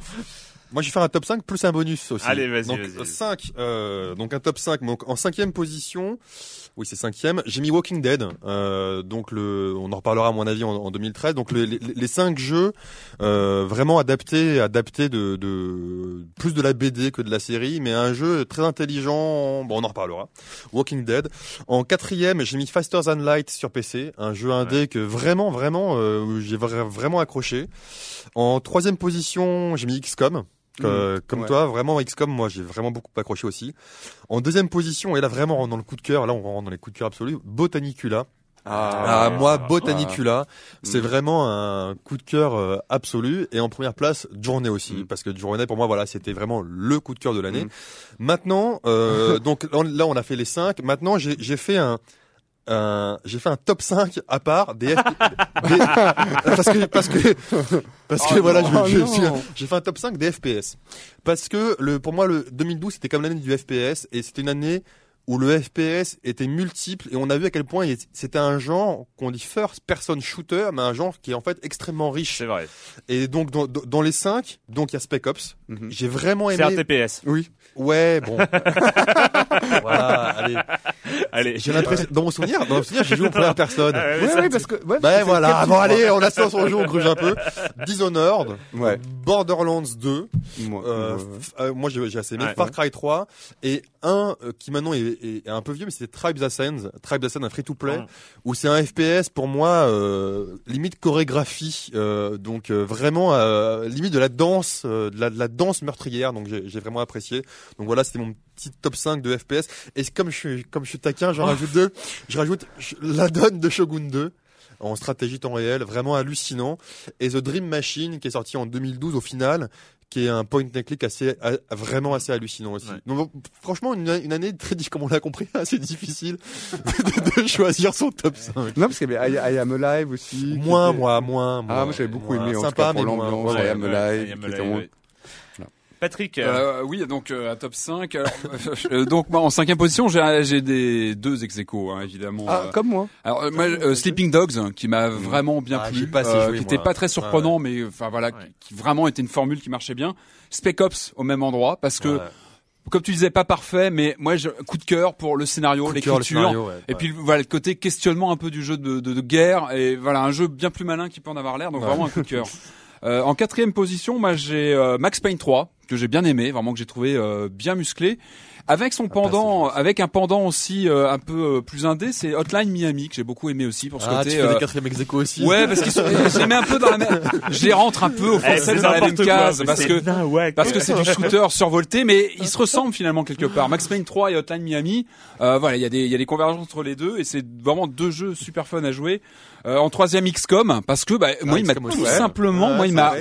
[SPEAKER 3] Moi, j'ai fait un top 5 plus un bonus aussi.
[SPEAKER 1] Allez, vas-y,
[SPEAKER 3] Donc,
[SPEAKER 1] vas-y, vas-y.
[SPEAKER 3] 5, euh, donc un top 5. Donc, en cinquième position, oui, c'est cinquième, j'ai mis Walking Dead. Euh, donc, le, on en reparlera à mon avis en, en 2013. Donc, le- les, les cinq jeux, euh, vraiment adaptés, adaptés de, de, plus de la BD que de la série, mais un jeu très intelligent. Bon, on en reparlera. Walking Dead. En quatrième, j'ai mis Faster Than Light sur PC, un jeu indé que vraiment, vraiment, euh, j'ai vra- vraiment accroché. En troisième position, j'ai mis XCOM. Euh, comme
[SPEAKER 4] ouais.
[SPEAKER 3] toi, vraiment XCOM, moi j'ai vraiment beaucoup accroché aussi. En deuxième position, et là vraiment dans le coup de cœur, là on rentre dans les coups de cœur absolus, Botanicula. Ah, moi Botanicula, c'est
[SPEAKER 4] Mm.
[SPEAKER 3] vraiment un coup de cœur euh, absolu. Et en première place, Journée aussi,
[SPEAKER 4] Mm.
[SPEAKER 3] parce que Journée pour moi voilà c'était vraiment le coup de cœur de l'année.
[SPEAKER 4] Mm.
[SPEAKER 3] Maintenant, euh, donc là, on- a fait les cinq. Maintenant j'ai fait un un- j'ai fait un top 5 à part des, des- parce que parce que parce que
[SPEAKER 4] Oh
[SPEAKER 3] voilà je- j'ai fait un top 5 des FPS parce que le pour moi le 2012 c'était comme l'année du FPS et c'était une année où le FPS était multiple et on a vu à quel point c'était un genre qu'on dit first person shooter mais un genre qui est en fait extrêmement riche
[SPEAKER 1] C'est vrai.
[SPEAKER 3] et donc dans, les 5 donc il y a Spec Ops
[SPEAKER 4] Mhm.
[SPEAKER 3] j'ai vraiment
[SPEAKER 1] C'est un
[SPEAKER 3] aimé
[SPEAKER 1] TPS.
[SPEAKER 4] Oui.
[SPEAKER 3] ouais bon voilà allez
[SPEAKER 1] Allez.
[SPEAKER 3] j'ai l'impression dans mon souvenir dans mon souvenir j'ai joué en première personne
[SPEAKER 1] Ah, ouais,
[SPEAKER 4] parce que ouais,
[SPEAKER 3] ben voilà, bon allez, on a ça sur le jeu, on gruge un peu. Dishonored,
[SPEAKER 4] Ouais.
[SPEAKER 3] Borderlands 2,
[SPEAKER 4] Moi,
[SPEAKER 3] euh, euh, moi j'ai assez aimé,
[SPEAKER 1] Ouais.
[SPEAKER 3] Far Cry 3, et un euh, qui maintenant est, est un peu vieux, mais c'était Tribes Ascends, Tribes Ascends, un free-to-play,
[SPEAKER 1] Mm.
[SPEAKER 3] où c'est un FPS pour moi, euh, limite chorégraphie, euh, donc euh, vraiment limite de la danse, de, la, de la danse meurtrière, donc j'ai vraiment apprécié. Donc voilà, c'était mon petit top 5 de FPS. Et comme je suis, comme je suis taquin, j'en rajoute deux. Je rajoute la donne de Shogun 2 en stratégie temps réel, vraiment hallucinant. Et The Dream Machine qui est sorti en 2012 au final, qui est un point and click assez, a- vraiment assez hallucinant aussi.
[SPEAKER 1] Ouais.
[SPEAKER 3] Donc franchement, une, une année très, di- comme on l'a compris, assez difficile de, de choisir son top 5.
[SPEAKER 4] Non, parce qu'il y avait I, I Am Alive aussi.
[SPEAKER 3] Moins,
[SPEAKER 4] était-
[SPEAKER 3] moi, moins, moins.
[SPEAKER 4] Ah, moi j'avais beaucoup
[SPEAKER 3] moins.
[SPEAKER 4] aimé en
[SPEAKER 3] Sympa,
[SPEAKER 4] tout cas pour
[SPEAKER 3] mais moins.
[SPEAKER 4] l'ambiance.
[SPEAKER 3] Ouais,
[SPEAKER 4] I Am
[SPEAKER 3] ouais.
[SPEAKER 4] Alive.
[SPEAKER 1] I Am
[SPEAKER 4] qui
[SPEAKER 1] Alive,
[SPEAKER 4] était vraiment-
[SPEAKER 1] ouais. Patrick. euh,
[SPEAKER 2] Euh, oui, donc euh, un top 5. Alors, euh, donc moi, en cinquième position, j'ai j'ai des deux ex hein, évidemment.
[SPEAKER 4] Ah,
[SPEAKER 2] Euh,
[SPEAKER 4] comme moi.
[SPEAKER 2] alors euh, moi, euh, Sleeping Dogs, hein, qui m'a vraiment bien
[SPEAKER 3] Ah,
[SPEAKER 2] plu,
[SPEAKER 3] pas
[SPEAKER 2] euh,
[SPEAKER 3] joué,
[SPEAKER 2] qui était
[SPEAKER 3] moi.
[SPEAKER 2] pas très surprenant, mais enfin voilà,
[SPEAKER 1] Ouais.
[SPEAKER 2] qui, qui vraiment était une formule qui marchait bien. Spec Ops au même endroit, parce que
[SPEAKER 3] Ouais.
[SPEAKER 2] comme tu disais, pas parfait, mais moi, je, coup de cœur pour le scénario, l'écriture.
[SPEAKER 3] scénario, ouais.
[SPEAKER 2] Et
[SPEAKER 3] Ouais.
[SPEAKER 2] puis voilà le côté questionnement un peu du jeu de, de, de guerre et voilà un jeu bien plus malin qui peut en avoir l'air donc
[SPEAKER 3] Ouais.
[SPEAKER 2] vraiment un coup de cœur. Euh, en quatrième position, moi j'ai euh, Max Payne 3 que j'ai bien aimé, vraiment que j'ai trouvé euh, bien musclé, avec son pendant, avec un pendant aussi euh, un peu euh, plus indé, c'est Hotline Miami que j'ai beaucoup aimé aussi pour ce
[SPEAKER 3] Ah, tu
[SPEAKER 2] côté.
[SPEAKER 3] fais
[SPEAKER 2] euh,
[SPEAKER 3] des quatrième ex aequo aussi.
[SPEAKER 2] Ouais, parce qu'ils sont, je les mets un peu dans la même, je les rentre un peu au
[SPEAKER 1] eh,
[SPEAKER 2] dans la même
[SPEAKER 1] quoi,
[SPEAKER 2] case parce que parce que c'est du shooter survolté, mais ils se ressemblent finalement quelque part. Max Payne 3 et Hotline Miami, euh, voilà, il y a des il y a des convergences entre les deux et c'est vraiment deux jeux super fun à jouer. Euh, en troisième XCOM parce que bah, moi il m'a tout
[SPEAKER 3] ouais.
[SPEAKER 2] simplement, moi il
[SPEAKER 3] c'est
[SPEAKER 2] m'a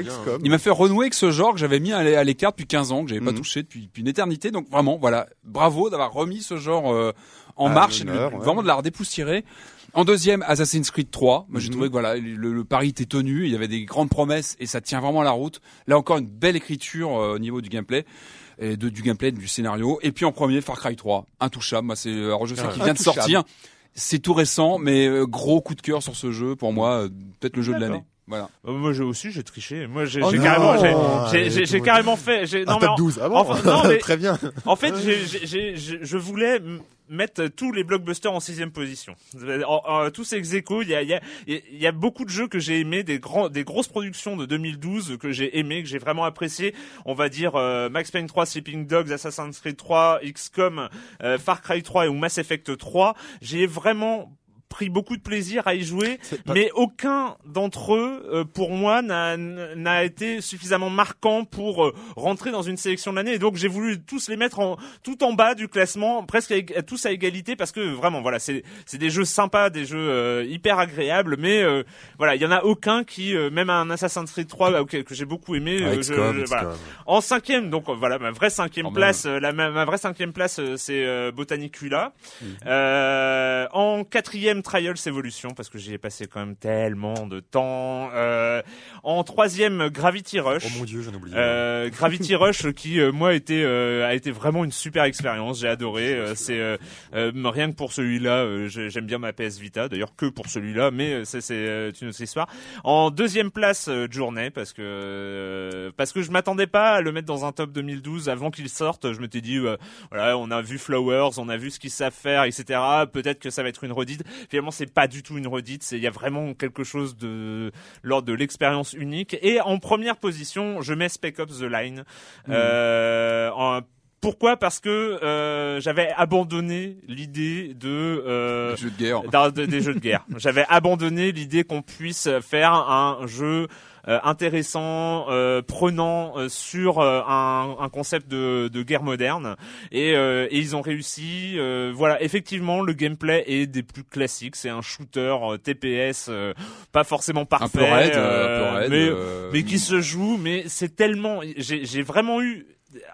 [SPEAKER 2] il m'a fait renouer avec ce genre que j'avais mis à l'é- à l'écart depuis 15 ans, que j'avais pas
[SPEAKER 4] Mhm.
[SPEAKER 2] touché depuis, depuis une éternité. Donc vraiment, voilà, bravo d'avoir remis ce genre euh, en
[SPEAKER 4] À
[SPEAKER 2] marche, et de-
[SPEAKER 4] ouais.
[SPEAKER 2] vraiment de la redépoussiérer. En deuxième, Assassin's Creed 3. Moi, j'ai
[SPEAKER 4] Mhm.
[SPEAKER 2] trouvé que voilà, le, le pari était tenu, il y avait des grandes promesses et ça tient vraiment la route. Là encore, une belle écriture euh, au niveau du gameplay et de, du gameplay, du scénario. Et puis en premier, Far Cry 3, intouchable. Moi, c'est alors je sais
[SPEAKER 3] Ouais.
[SPEAKER 2] qu'il vient de sortir. C'est tout récent, mais euh, gros coup de cœur sur ce jeu. Pour moi, euh, peut-être le jeu de l'année. Voilà.
[SPEAKER 1] Euh, Moi j'ai aussi j'ai triché. Moi j'ai
[SPEAKER 3] Oh
[SPEAKER 1] carrément j'ai-
[SPEAKER 3] Ah,
[SPEAKER 1] carrément fait. j'ai-
[SPEAKER 3] Un
[SPEAKER 1] non, mais
[SPEAKER 3] top
[SPEAKER 1] en-
[SPEAKER 3] 12. Ah bon
[SPEAKER 1] non, mais-
[SPEAKER 3] Très bien.
[SPEAKER 1] En fait, j'ai- je voulais mettre tous les blockbusters en sixième position. En- en- tous ces ex-aequo, il y a, y, a, y a beaucoup de jeux que j'ai aimés, des, grands, des grosses productions de 2012 que j'ai aimé, que j'ai vraiment apprécié. On va dire euh, Max Payne 3, Sleeping Dogs, Assassin's Creed 3, XCOM, euh, Far Cry 3 ou Mass Effect 3. J'ai vraiment pris beaucoup de plaisir à y jouer,
[SPEAKER 3] C'est pas-
[SPEAKER 1] mais aucun d'entre eux, euh, pour moi, n'a été suffisamment marquant pour euh, rentrer dans une sélection de l'année. Et donc j'ai voulu tous les mettre en tout en bas du classement, presque à tous à égalité, parce que vraiment, voilà, c'est des jeux sympas, des jeux euh, hyper agréables, mais euh, voilà, il y en a aucun qui, euh, même un Assassin's Creed 3 euh, que, que j'ai beaucoup aimé,
[SPEAKER 3] Ah,
[SPEAKER 1] euh, je- je- voilà. En cinquième, donc voilà, ma vraie cinquième
[SPEAKER 2] Quand
[SPEAKER 1] place, euh, la ma, ma vraie cinquième place, c'est euh, Botanicula.
[SPEAKER 3] Mm.
[SPEAKER 1] Euh, en quatrième, Trials Evolution parce que j'y ai passé quand même tellement de temps. Euh, en troisième, Gravity Rush.
[SPEAKER 3] Oh mon dieu, j'en oublié.
[SPEAKER 1] Euh, Gravity Rush qui euh, moi a été euh, a été vraiment une super expérience. J'ai adoré. Euh, c'est rien que pour celui-là j'aime bien ma PS Vita. D'ailleurs que pour celui-là mais c'est euh, une autre histoire. En deuxième place Journey parce que euh, parce que je m'attendais pas à le mettre dans un top 2012 avant qu'il sorte. Je m'étais dit euh, voilà on a vu Flowers on a vu ce qu'ils savent faire etc peut-être que ça va être une redite finalement c'est pas du tout une redite c'est il y a vraiment quelque chose de lors de l'expérience unique et en première position je mets Spec Ops The Line euh, en- pourquoi? Parce que euh, j'avais abandonné l'idée de euh,
[SPEAKER 8] Jeu de guerre.
[SPEAKER 1] des jeux de guerre. J'avais abandonné l'idée qu'on puisse faire un jeu euh, intéressant, euh, prenant euh, sur euh, un, un concept de, de guerre moderne, et, euh, et ils ont réussi. euh, voilà, effectivement, le gameplay est des plus classiques. C'est un shooter euh, TPS, euh, pas forcément parfait,
[SPEAKER 8] Un peu raide,
[SPEAKER 1] euh,
[SPEAKER 8] euh, un peu raide.
[SPEAKER 1] mais
[SPEAKER 8] euh,
[SPEAKER 1] mais qui se joue, mais c'est tellement, j'ai vraiment eu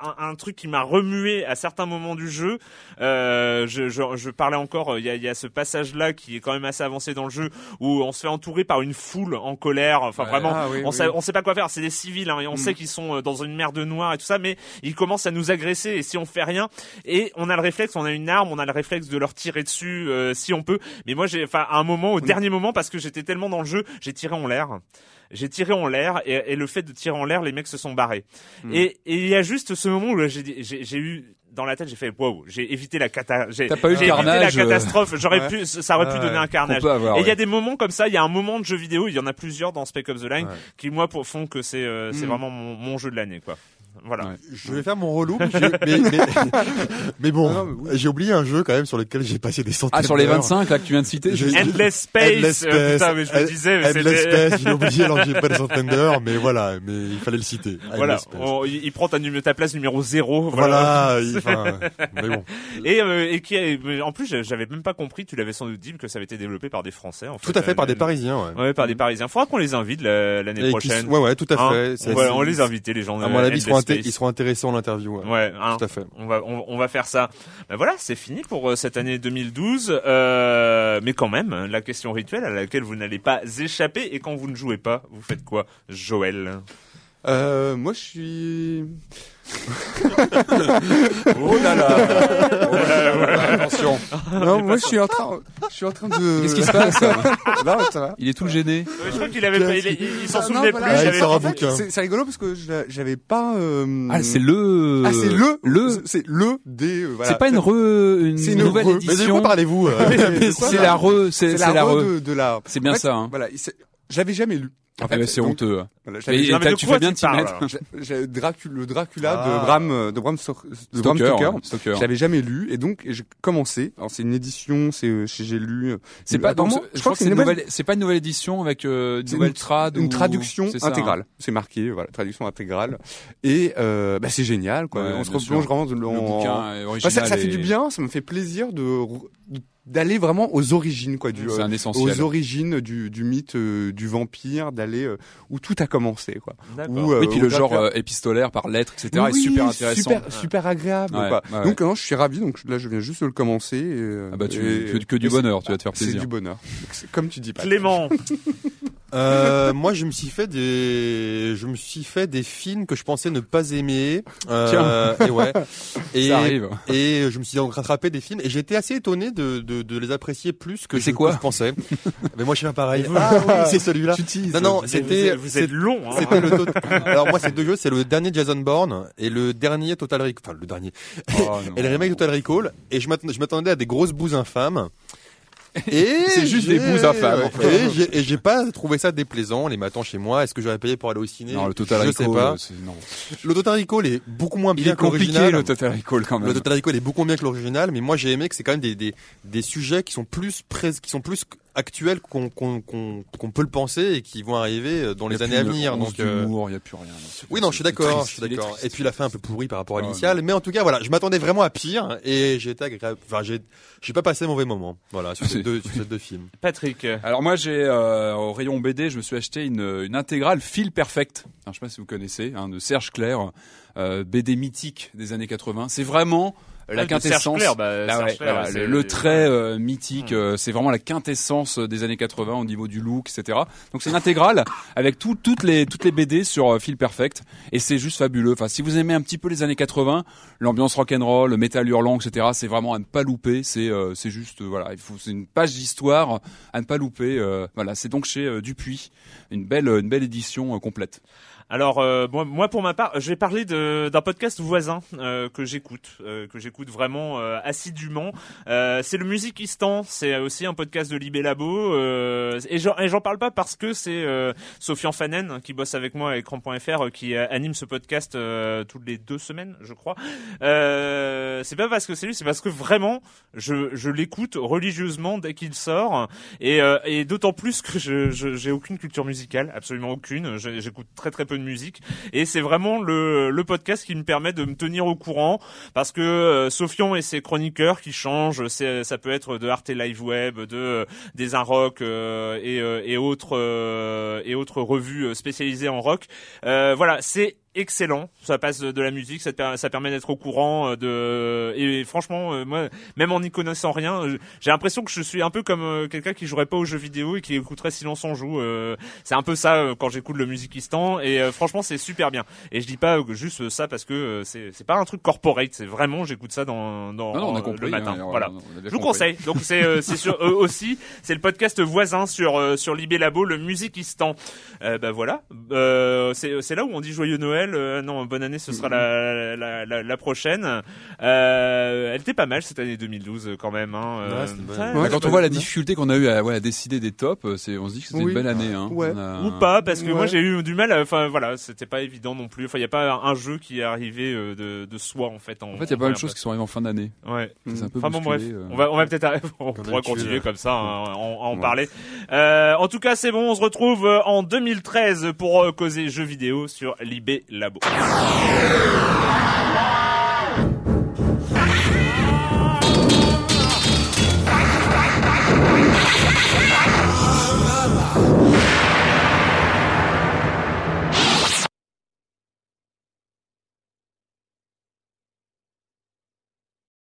[SPEAKER 1] un, un truc qui m'a remué à certains moments du jeu. Euh, je, je, je parlais encore, il y a, y a ce passage-là qui est quand même assez avancé dans le jeu où on se fait entourer par une foule en colère. Enfin
[SPEAKER 8] Ouais.
[SPEAKER 1] vraiment,
[SPEAKER 4] Ah oui,
[SPEAKER 1] on
[SPEAKER 4] oui.
[SPEAKER 1] sait, on sait pas quoi faire. C'est des civils, hein, et on
[SPEAKER 8] Mm.
[SPEAKER 1] sait qu'ils sont euh, dans une mer de noir et tout ça, mais ils commencent à nous agresser et si on fait rien, et on a le réflexe, on a une arme, on a le réflexe de leur tirer dessus euh, si on peut. Mais moi, j'ai, enfin, à un moment, au dernier moment, parce que j'étais tellement dans le jeu, j'ai tiré en l'air. J'ai tiré en l'air et, et le fait de tirer en l'air, les mecs se sont barrés.
[SPEAKER 8] Hmm.
[SPEAKER 1] Et et il y a juste ce moment où j'ai dit- j'ai j'ai eu dans la tête, j'ai fait wow, j'ai évité la cata, j'ai évité la
[SPEAKER 8] carnage, euh,
[SPEAKER 1] catastrophe. J'aurais
[SPEAKER 4] ouais.
[SPEAKER 1] pu, ça aurait pu
[SPEAKER 3] Ouais,
[SPEAKER 1] donner un carnage.
[SPEAKER 8] avoir.
[SPEAKER 1] Et il y a des moments comme ça, il y a un moment de jeu vidéo, il y en a plusieurs dans Spec Ops The Line
[SPEAKER 3] Ouais.
[SPEAKER 1] qui moi pour, font que c'est euh, c'est
[SPEAKER 4] Mm.
[SPEAKER 1] vraiment mon, mon jeu de l'année quoi. Voilà.
[SPEAKER 8] Ouais.
[SPEAKER 3] Je vais faire mon relou, mais, je- mais, mais, mais bon,
[SPEAKER 4] mais
[SPEAKER 3] j'ai oublié un jeu quand même sur lequel j'ai passé des centaines
[SPEAKER 8] Ah, sur les
[SPEAKER 3] d'heures.
[SPEAKER 8] 25 là que tu viens de citer
[SPEAKER 3] J'ai-
[SPEAKER 1] Endless Space,
[SPEAKER 3] Endless
[SPEAKER 1] euh,
[SPEAKER 3] Space,
[SPEAKER 1] putain mais je me disais mais
[SPEAKER 3] Endless Space, j'ai oublié alors que j'ai pas des centaines d'heures, mais voilà, mais il fallait le citer.
[SPEAKER 1] voilà,
[SPEAKER 3] Endless Space.
[SPEAKER 1] on- il il prend ta, ta place numéro 0 voilà.
[SPEAKER 3] Voilà, il- mais bon.
[SPEAKER 1] Et, euh, et qui mais en plus j'avais même pas compris, tu l'avais sans doute dit que ça avait été développé par des Français en fait.
[SPEAKER 3] Tout à fait par des
[SPEAKER 1] Euh,
[SPEAKER 3] Parisiens, ouais.
[SPEAKER 1] Ouais, par des Parisiens. Faudra qu'on les invite la- l'année prochaine.
[SPEAKER 3] ouais, ouais, tout à
[SPEAKER 1] Hein
[SPEAKER 3] fait. C'est-
[SPEAKER 1] on, va,
[SPEAKER 3] c'est-
[SPEAKER 1] on les inviter les gens.
[SPEAKER 3] À mon avis, ils seront. Ils seront intéressants en interview. Ouais.
[SPEAKER 1] Ouais, hein.
[SPEAKER 3] Tout à fait.
[SPEAKER 1] On va, on, on va faire ça. Ben voilà, c'est fini pour euh, cette année 2012. Euh, mais quand même, la question rituelle à laquelle vous n'allez pas échapper. Et quand vous ne jouez pas, vous faites quoi, Joël?
[SPEAKER 4] Euh, moi, je suis.
[SPEAKER 8] Oh là là. Attention.
[SPEAKER 4] Non, moi, je suis en train. Je suis en train de.
[SPEAKER 8] Qu'est-ce qui se passe
[SPEAKER 4] Non, ça va.
[SPEAKER 8] Il est tout gêné.
[SPEAKER 1] Je crois qu'il avait pas, il, il- s'en
[SPEAKER 4] Ah,
[SPEAKER 1] souvenait
[SPEAKER 4] non,
[SPEAKER 1] plus.
[SPEAKER 3] Ah, il sort un bouquin.
[SPEAKER 4] C'est c'est rigolo parce que j'avais pas. euh,
[SPEAKER 8] Ah, c'est le.
[SPEAKER 4] Ah, c'est le.
[SPEAKER 8] Le.
[SPEAKER 4] C'est le des. euh, voilà.
[SPEAKER 8] C'est pas une re, une,
[SPEAKER 4] C'est une
[SPEAKER 8] nouvelle
[SPEAKER 4] re-
[SPEAKER 3] Mais de
[SPEAKER 8] édition.
[SPEAKER 3] quoi parlez-vous euh
[SPEAKER 4] C'est
[SPEAKER 8] C'est la re, c'est
[SPEAKER 4] C'est
[SPEAKER 8] c'est
[SPEAKER 4] la,
[SPEAKER 8] la
[SPEAKER 4] re de, de la.
[SPEAKER 8] C'est bien
[SPEAKER 4] En fait,
[SPEAKER 8] ça, hein.
[SPEAKER 4] Voilà, j'avais jamais lu. En fait,
[SPEAKER 8] c'est honteux.
[SPEAKER 4] voilà,
[SPEAKER 8] et
[SPEAKER 1] Non, mais
[SPEAKER 8] tu fais bien de t'y mettre.
[SPEAKER 4] Dracula, le Dracula
[SPEAKER 3] Ah.
[SPEAKER 4] de Bram, euh, de Bram, Stok- de
[SPEAKER 8] Stoker.
[SPEAKER 4] Stoker.
[SPEAKER 8] Stoker.
[SPEAKER 4] Je l'avais jamais lu et donc j'ai commencé. Alors c'est une édition, c'est euh, j'ai lu. euh,
[SPEAKER 8] C'est pas, donc, je crois que c'est une nouvelle, c'est pas une nouvelle édition avec euh, nouvelle
[SPEAKER 4] une-
[SPEAKER 8] trad
[SPEAKER 4] une
[SPEAKER 8] ou-
[SPEAKER 4] traduction
[SPEAKER 8] hein.
[SPEAKER 4] intégrale. C'est marqué, voilà, traduction intégrale. Et euh, bah, c'est génial, quoi.
[SPEAKER 8] Ouais,
[SPEAKER 4] On se replonge vraiment
[SPEAKER 8] Le
[SPEAKER 4] en-
[SPEAKER 8] bouquin original.
[SPEAKER 4] ça, fait du bien, ça me fait plaisir de d'aller vraiment aux origines, quoi, du
[SPEAKER 8] C'est
[SPEAKER 4] euh,
[SPEAKER 8] un essentiel.
[SPEAKER 4] aux origines du, du mythe euh, du vampire, d'aller euh, où tout a commencé, quoi. Où, euh,
[SPEAKER 8] Oui, puis
[SPEAKER 4] où
[SPEAKER 8] le genre euh, épistolaire par lettres, etc. est
[SPEAKER 4] Oui,
[SPEAKER 8] super intéressant.
[SPEAKER 4] Super, super agréable.
[SPEAKER 8] Ouais,
[SPEAKER 4] quoi.
[SPEAKER 8] ouais,
[SPEAKER 4] Donc non, je suis ravi. Donc là, je viens juste de le commencer. Et,
[SPEAKER 8] Ah bah tu,
[SPEAKER 4] et-
[SPEAKER 8] que, que du
[SPEAKER 4] c'est-
[SPEAKER 8] bonheur, tu vas te faire
[SPEAKER 4] C'est
[SPEAKER 8] plaisir.
[SPEAKER 4] du bonheur. C'est Comme tu dis pas.
[SPEAKER 1] Clément.
[SPEAKER 3] Euh, moi, je me suis fait des, je me suis fait des films que je pensais ne pas aimer. Euh, et ouais. Et,
[SPEAKER 8] Ça arrive.
[SPEAKER 3] Et je me suis donc rattrapé des films et été assez étonné de, de, de les apprécier plus que je,
[SPEAKER 8] c'est quoi
[SPEAKER 3] que je pensais. Mais moi, je suis pas pareil. Ah oui, c'est celui-là. Non, non, c'était,
[SPEAKER 1] vous êtes long. Hein.
[SPEAKER 3] c'était le tot- Alors moi, c'est deux jeux, c'est le dernier Jason Bourne et le dernier Total Recall, enfin le dernier,
[SPEAKER 8] Oh,
[SPEAKER 3] et le remake Total Recall. Et je m'attendais, je m'attendais à des grosses bouses infâmes. Et
[SPEAKER 8] C'est juste des bouses infâmes, en fait.
[SPEAKER 3] Et j'ai- et j'ai pas trouvé ça déplaisant, les matins chez moi. Est-ce que j'aurais payé pour aller au ciné?
[SPEAKER 8] Non, le Total
[SPEAKER 3] Je
[SPEAKER 8] Recall,
[SPEAKER 3] sais pas.
[SPEAKER 8] non.
[SPEAKER 3] Le Total Recall est beaucoup moins
[SPEAKER 8] Il
[SPEAKER 3] bien
[SPEAKER 8] est
[SPEAKER 3] que
[SPEAKER 8] compliqué
[SPEAKER 3] l'original.
[SPEAKER 8] le Total Recall quand même.
[SPEAKER 3] Le Total Recall est beaucoup mieux que l'original, mais moi j'ai aimé que c'est quand même des, des, des sujets qui sont plus prés, qui sont plus actuels qu'on qu'on qu'on qu'on peut le penser et qui vont arriver euh, dans les années à venir. Donc euh,
[SPEAKER 8] d'humour, il y a plus rien.
[SPEAKER 3] oui, non, je suis d'accord, je suis d'accord. Et puis la fin un peu pourrie par rapport à
[SPEAKER 8] Ah,
[SPEAKER 3] l'initial, mais en tout cas voilà, je m'attendais vraiment à pire et j'ai été agréable. Enfin, j'ai j'ai pas passé un mauvais moment. Voilà, sur ces
[SPEAKER 8] C'est-
[SPEAKER 3] deux sur ces deux films.
[SPEAKER 1] Patrick.
[SPEAKER 8] Alors moi j'ai euh, au rayon BD, je me suis acheté une, une intégrale Feel Perfect. Alors, je sais pas si vous connaissez, hein, de Serge Clair, euh, BD mythique des années 80. C'est vraiment
[SPEAKER 2] la quintessence.
[SPEAKER 1] Bah,
[SPEAKER 2] Ah ouais, voilà,
[SPEAKER 1] c'est-
[SPEAKER 2] le, le trait euh, mythique,
[SPEAKER 1] Hmm.
[SPEAKER 2] euh, c'est vraiment la quintessence des années 80 au niveau du look, etc. Donc c'est une intégrale avec tout, toutes les toutes les BD sur euh, Feel Perfect et c'est juste fabuleux. Enfin, si vous aimez un petit peu les années 80, l'ambiance rock'n'roll, le métal hurlant, etc. C'est vraiment à ne pas louper. C'est euh, c'est juste euh, voilà, il faut c'est une page d'histoire à ne pas louper. euh, voilà, c'est donc chez euh, Dupuis, une belle une belle édition euh, complète.
[SPEAKER 1] Alors euh, moi, pour ma part, je vais parler d'un podcast voisin euh, que j'écoute, euh, que j'écoute vraiment euh, assidûment. Euh, c'est le Musichistan, c'est aussi un podcast de Libé Labo euh, et j'en parle pas parce que c'est Sofian Fanen qui bosse avec moi à écran.fr qui anime ce podcast toutes les deux semaines, je crois. C'est pas parce que c'est lui, c'est parce que vraiment je, je l'écoute religieusement dès qu'il sort et, et d'autant plus que je j'ai aucune culture musicale, absolument aucune. J'écoute très très peu de musique et c'est vraiment le, le podcast qui me permet de me tenir au courant parce que euh, Sofian et ses chroniqueurs qui changent, ça peut être de Arte Live Web, de euh, des un rock euh, et, euh, et autres euh, et autres revues spécialisées en rock. Voilà, c'est excellent. Ça passe de, la musique, ça, te ça permet d'être au courant euh, de et franchement euh, moi même en n'y connaissant rien, j'ai l'impression que je suis un peu comme euh, quelqu'un qui jouerait pas aux jeux vidéo et qui écouterait Silence on joue. C'est un peu ça quand j'écoute le Musichistan et franchement c'est super bien. Et je dis pas juste ça parce que c'est c'est pas un truc corporate, c'est vraiment j'écoute ça dans dans
[SPEAKER 2] Non, non, on a compris,
[SPEAKER 1] le matin.
[SPEAKER 2] hein,
[SPEAKER 1] voilà.
[SPEAKER 2] a bien
[SPEAKER 1] Je vous
[SPEAKER 2] compris.
[SPEAKER 1] conseille. Donc c'est c'est sur eux aussi, c'est le podcast voisin sur sur Libé Labo, le Musichistan. Euh, bah voilà, euh, c'est c'est là où on dit joyeux Noël. Euh, non, bonne année, ce sera la la, la, la prochaine. Euh, elle était pas mal cette année 2012 euh, quand même. Hein,
[SPEAKER 3] Ouais, c'était une bonne
[SPEAKER 1] très-
[SPEAKER 3] année.
[SPEAKER 4] Ouais,
[SPEAKER 2] quand on voit la difficulté qu'on a eu à, ouais, à décider des tops, c'est, on se dit que c'était
[SPEAKER 4] Oui.
[SPEAKER 2] une belle année. Hein.
[SPEAKER 4] Ouais.
[SPEAKER 2] On a-
[SPEAKER 1] Ou pas, parce que
[SPEAKER 4] Ouais.
[SPEAKER 1] moi j'ai eu du mal. Enfin voilà, c'était pas évident non plus. Enfin, il y a pas un jeu qui est arrivé de, de soi en fait.
[SPEAKER 2] En fait, il y a pas mal de choses qui sont arrivées en fin d'année.
[SPEAKER 1] Ouais.
[SPEAKER 2] C'est un peu
[SPEAKER 1] Enfin bon bref, on va on va peut-être on pourra continuer comme ça hein, à en, parler. Euh, en tout cas, c'est bon, on se retrouve en 2013 pour causer jeux vidéo sur Libé Labo.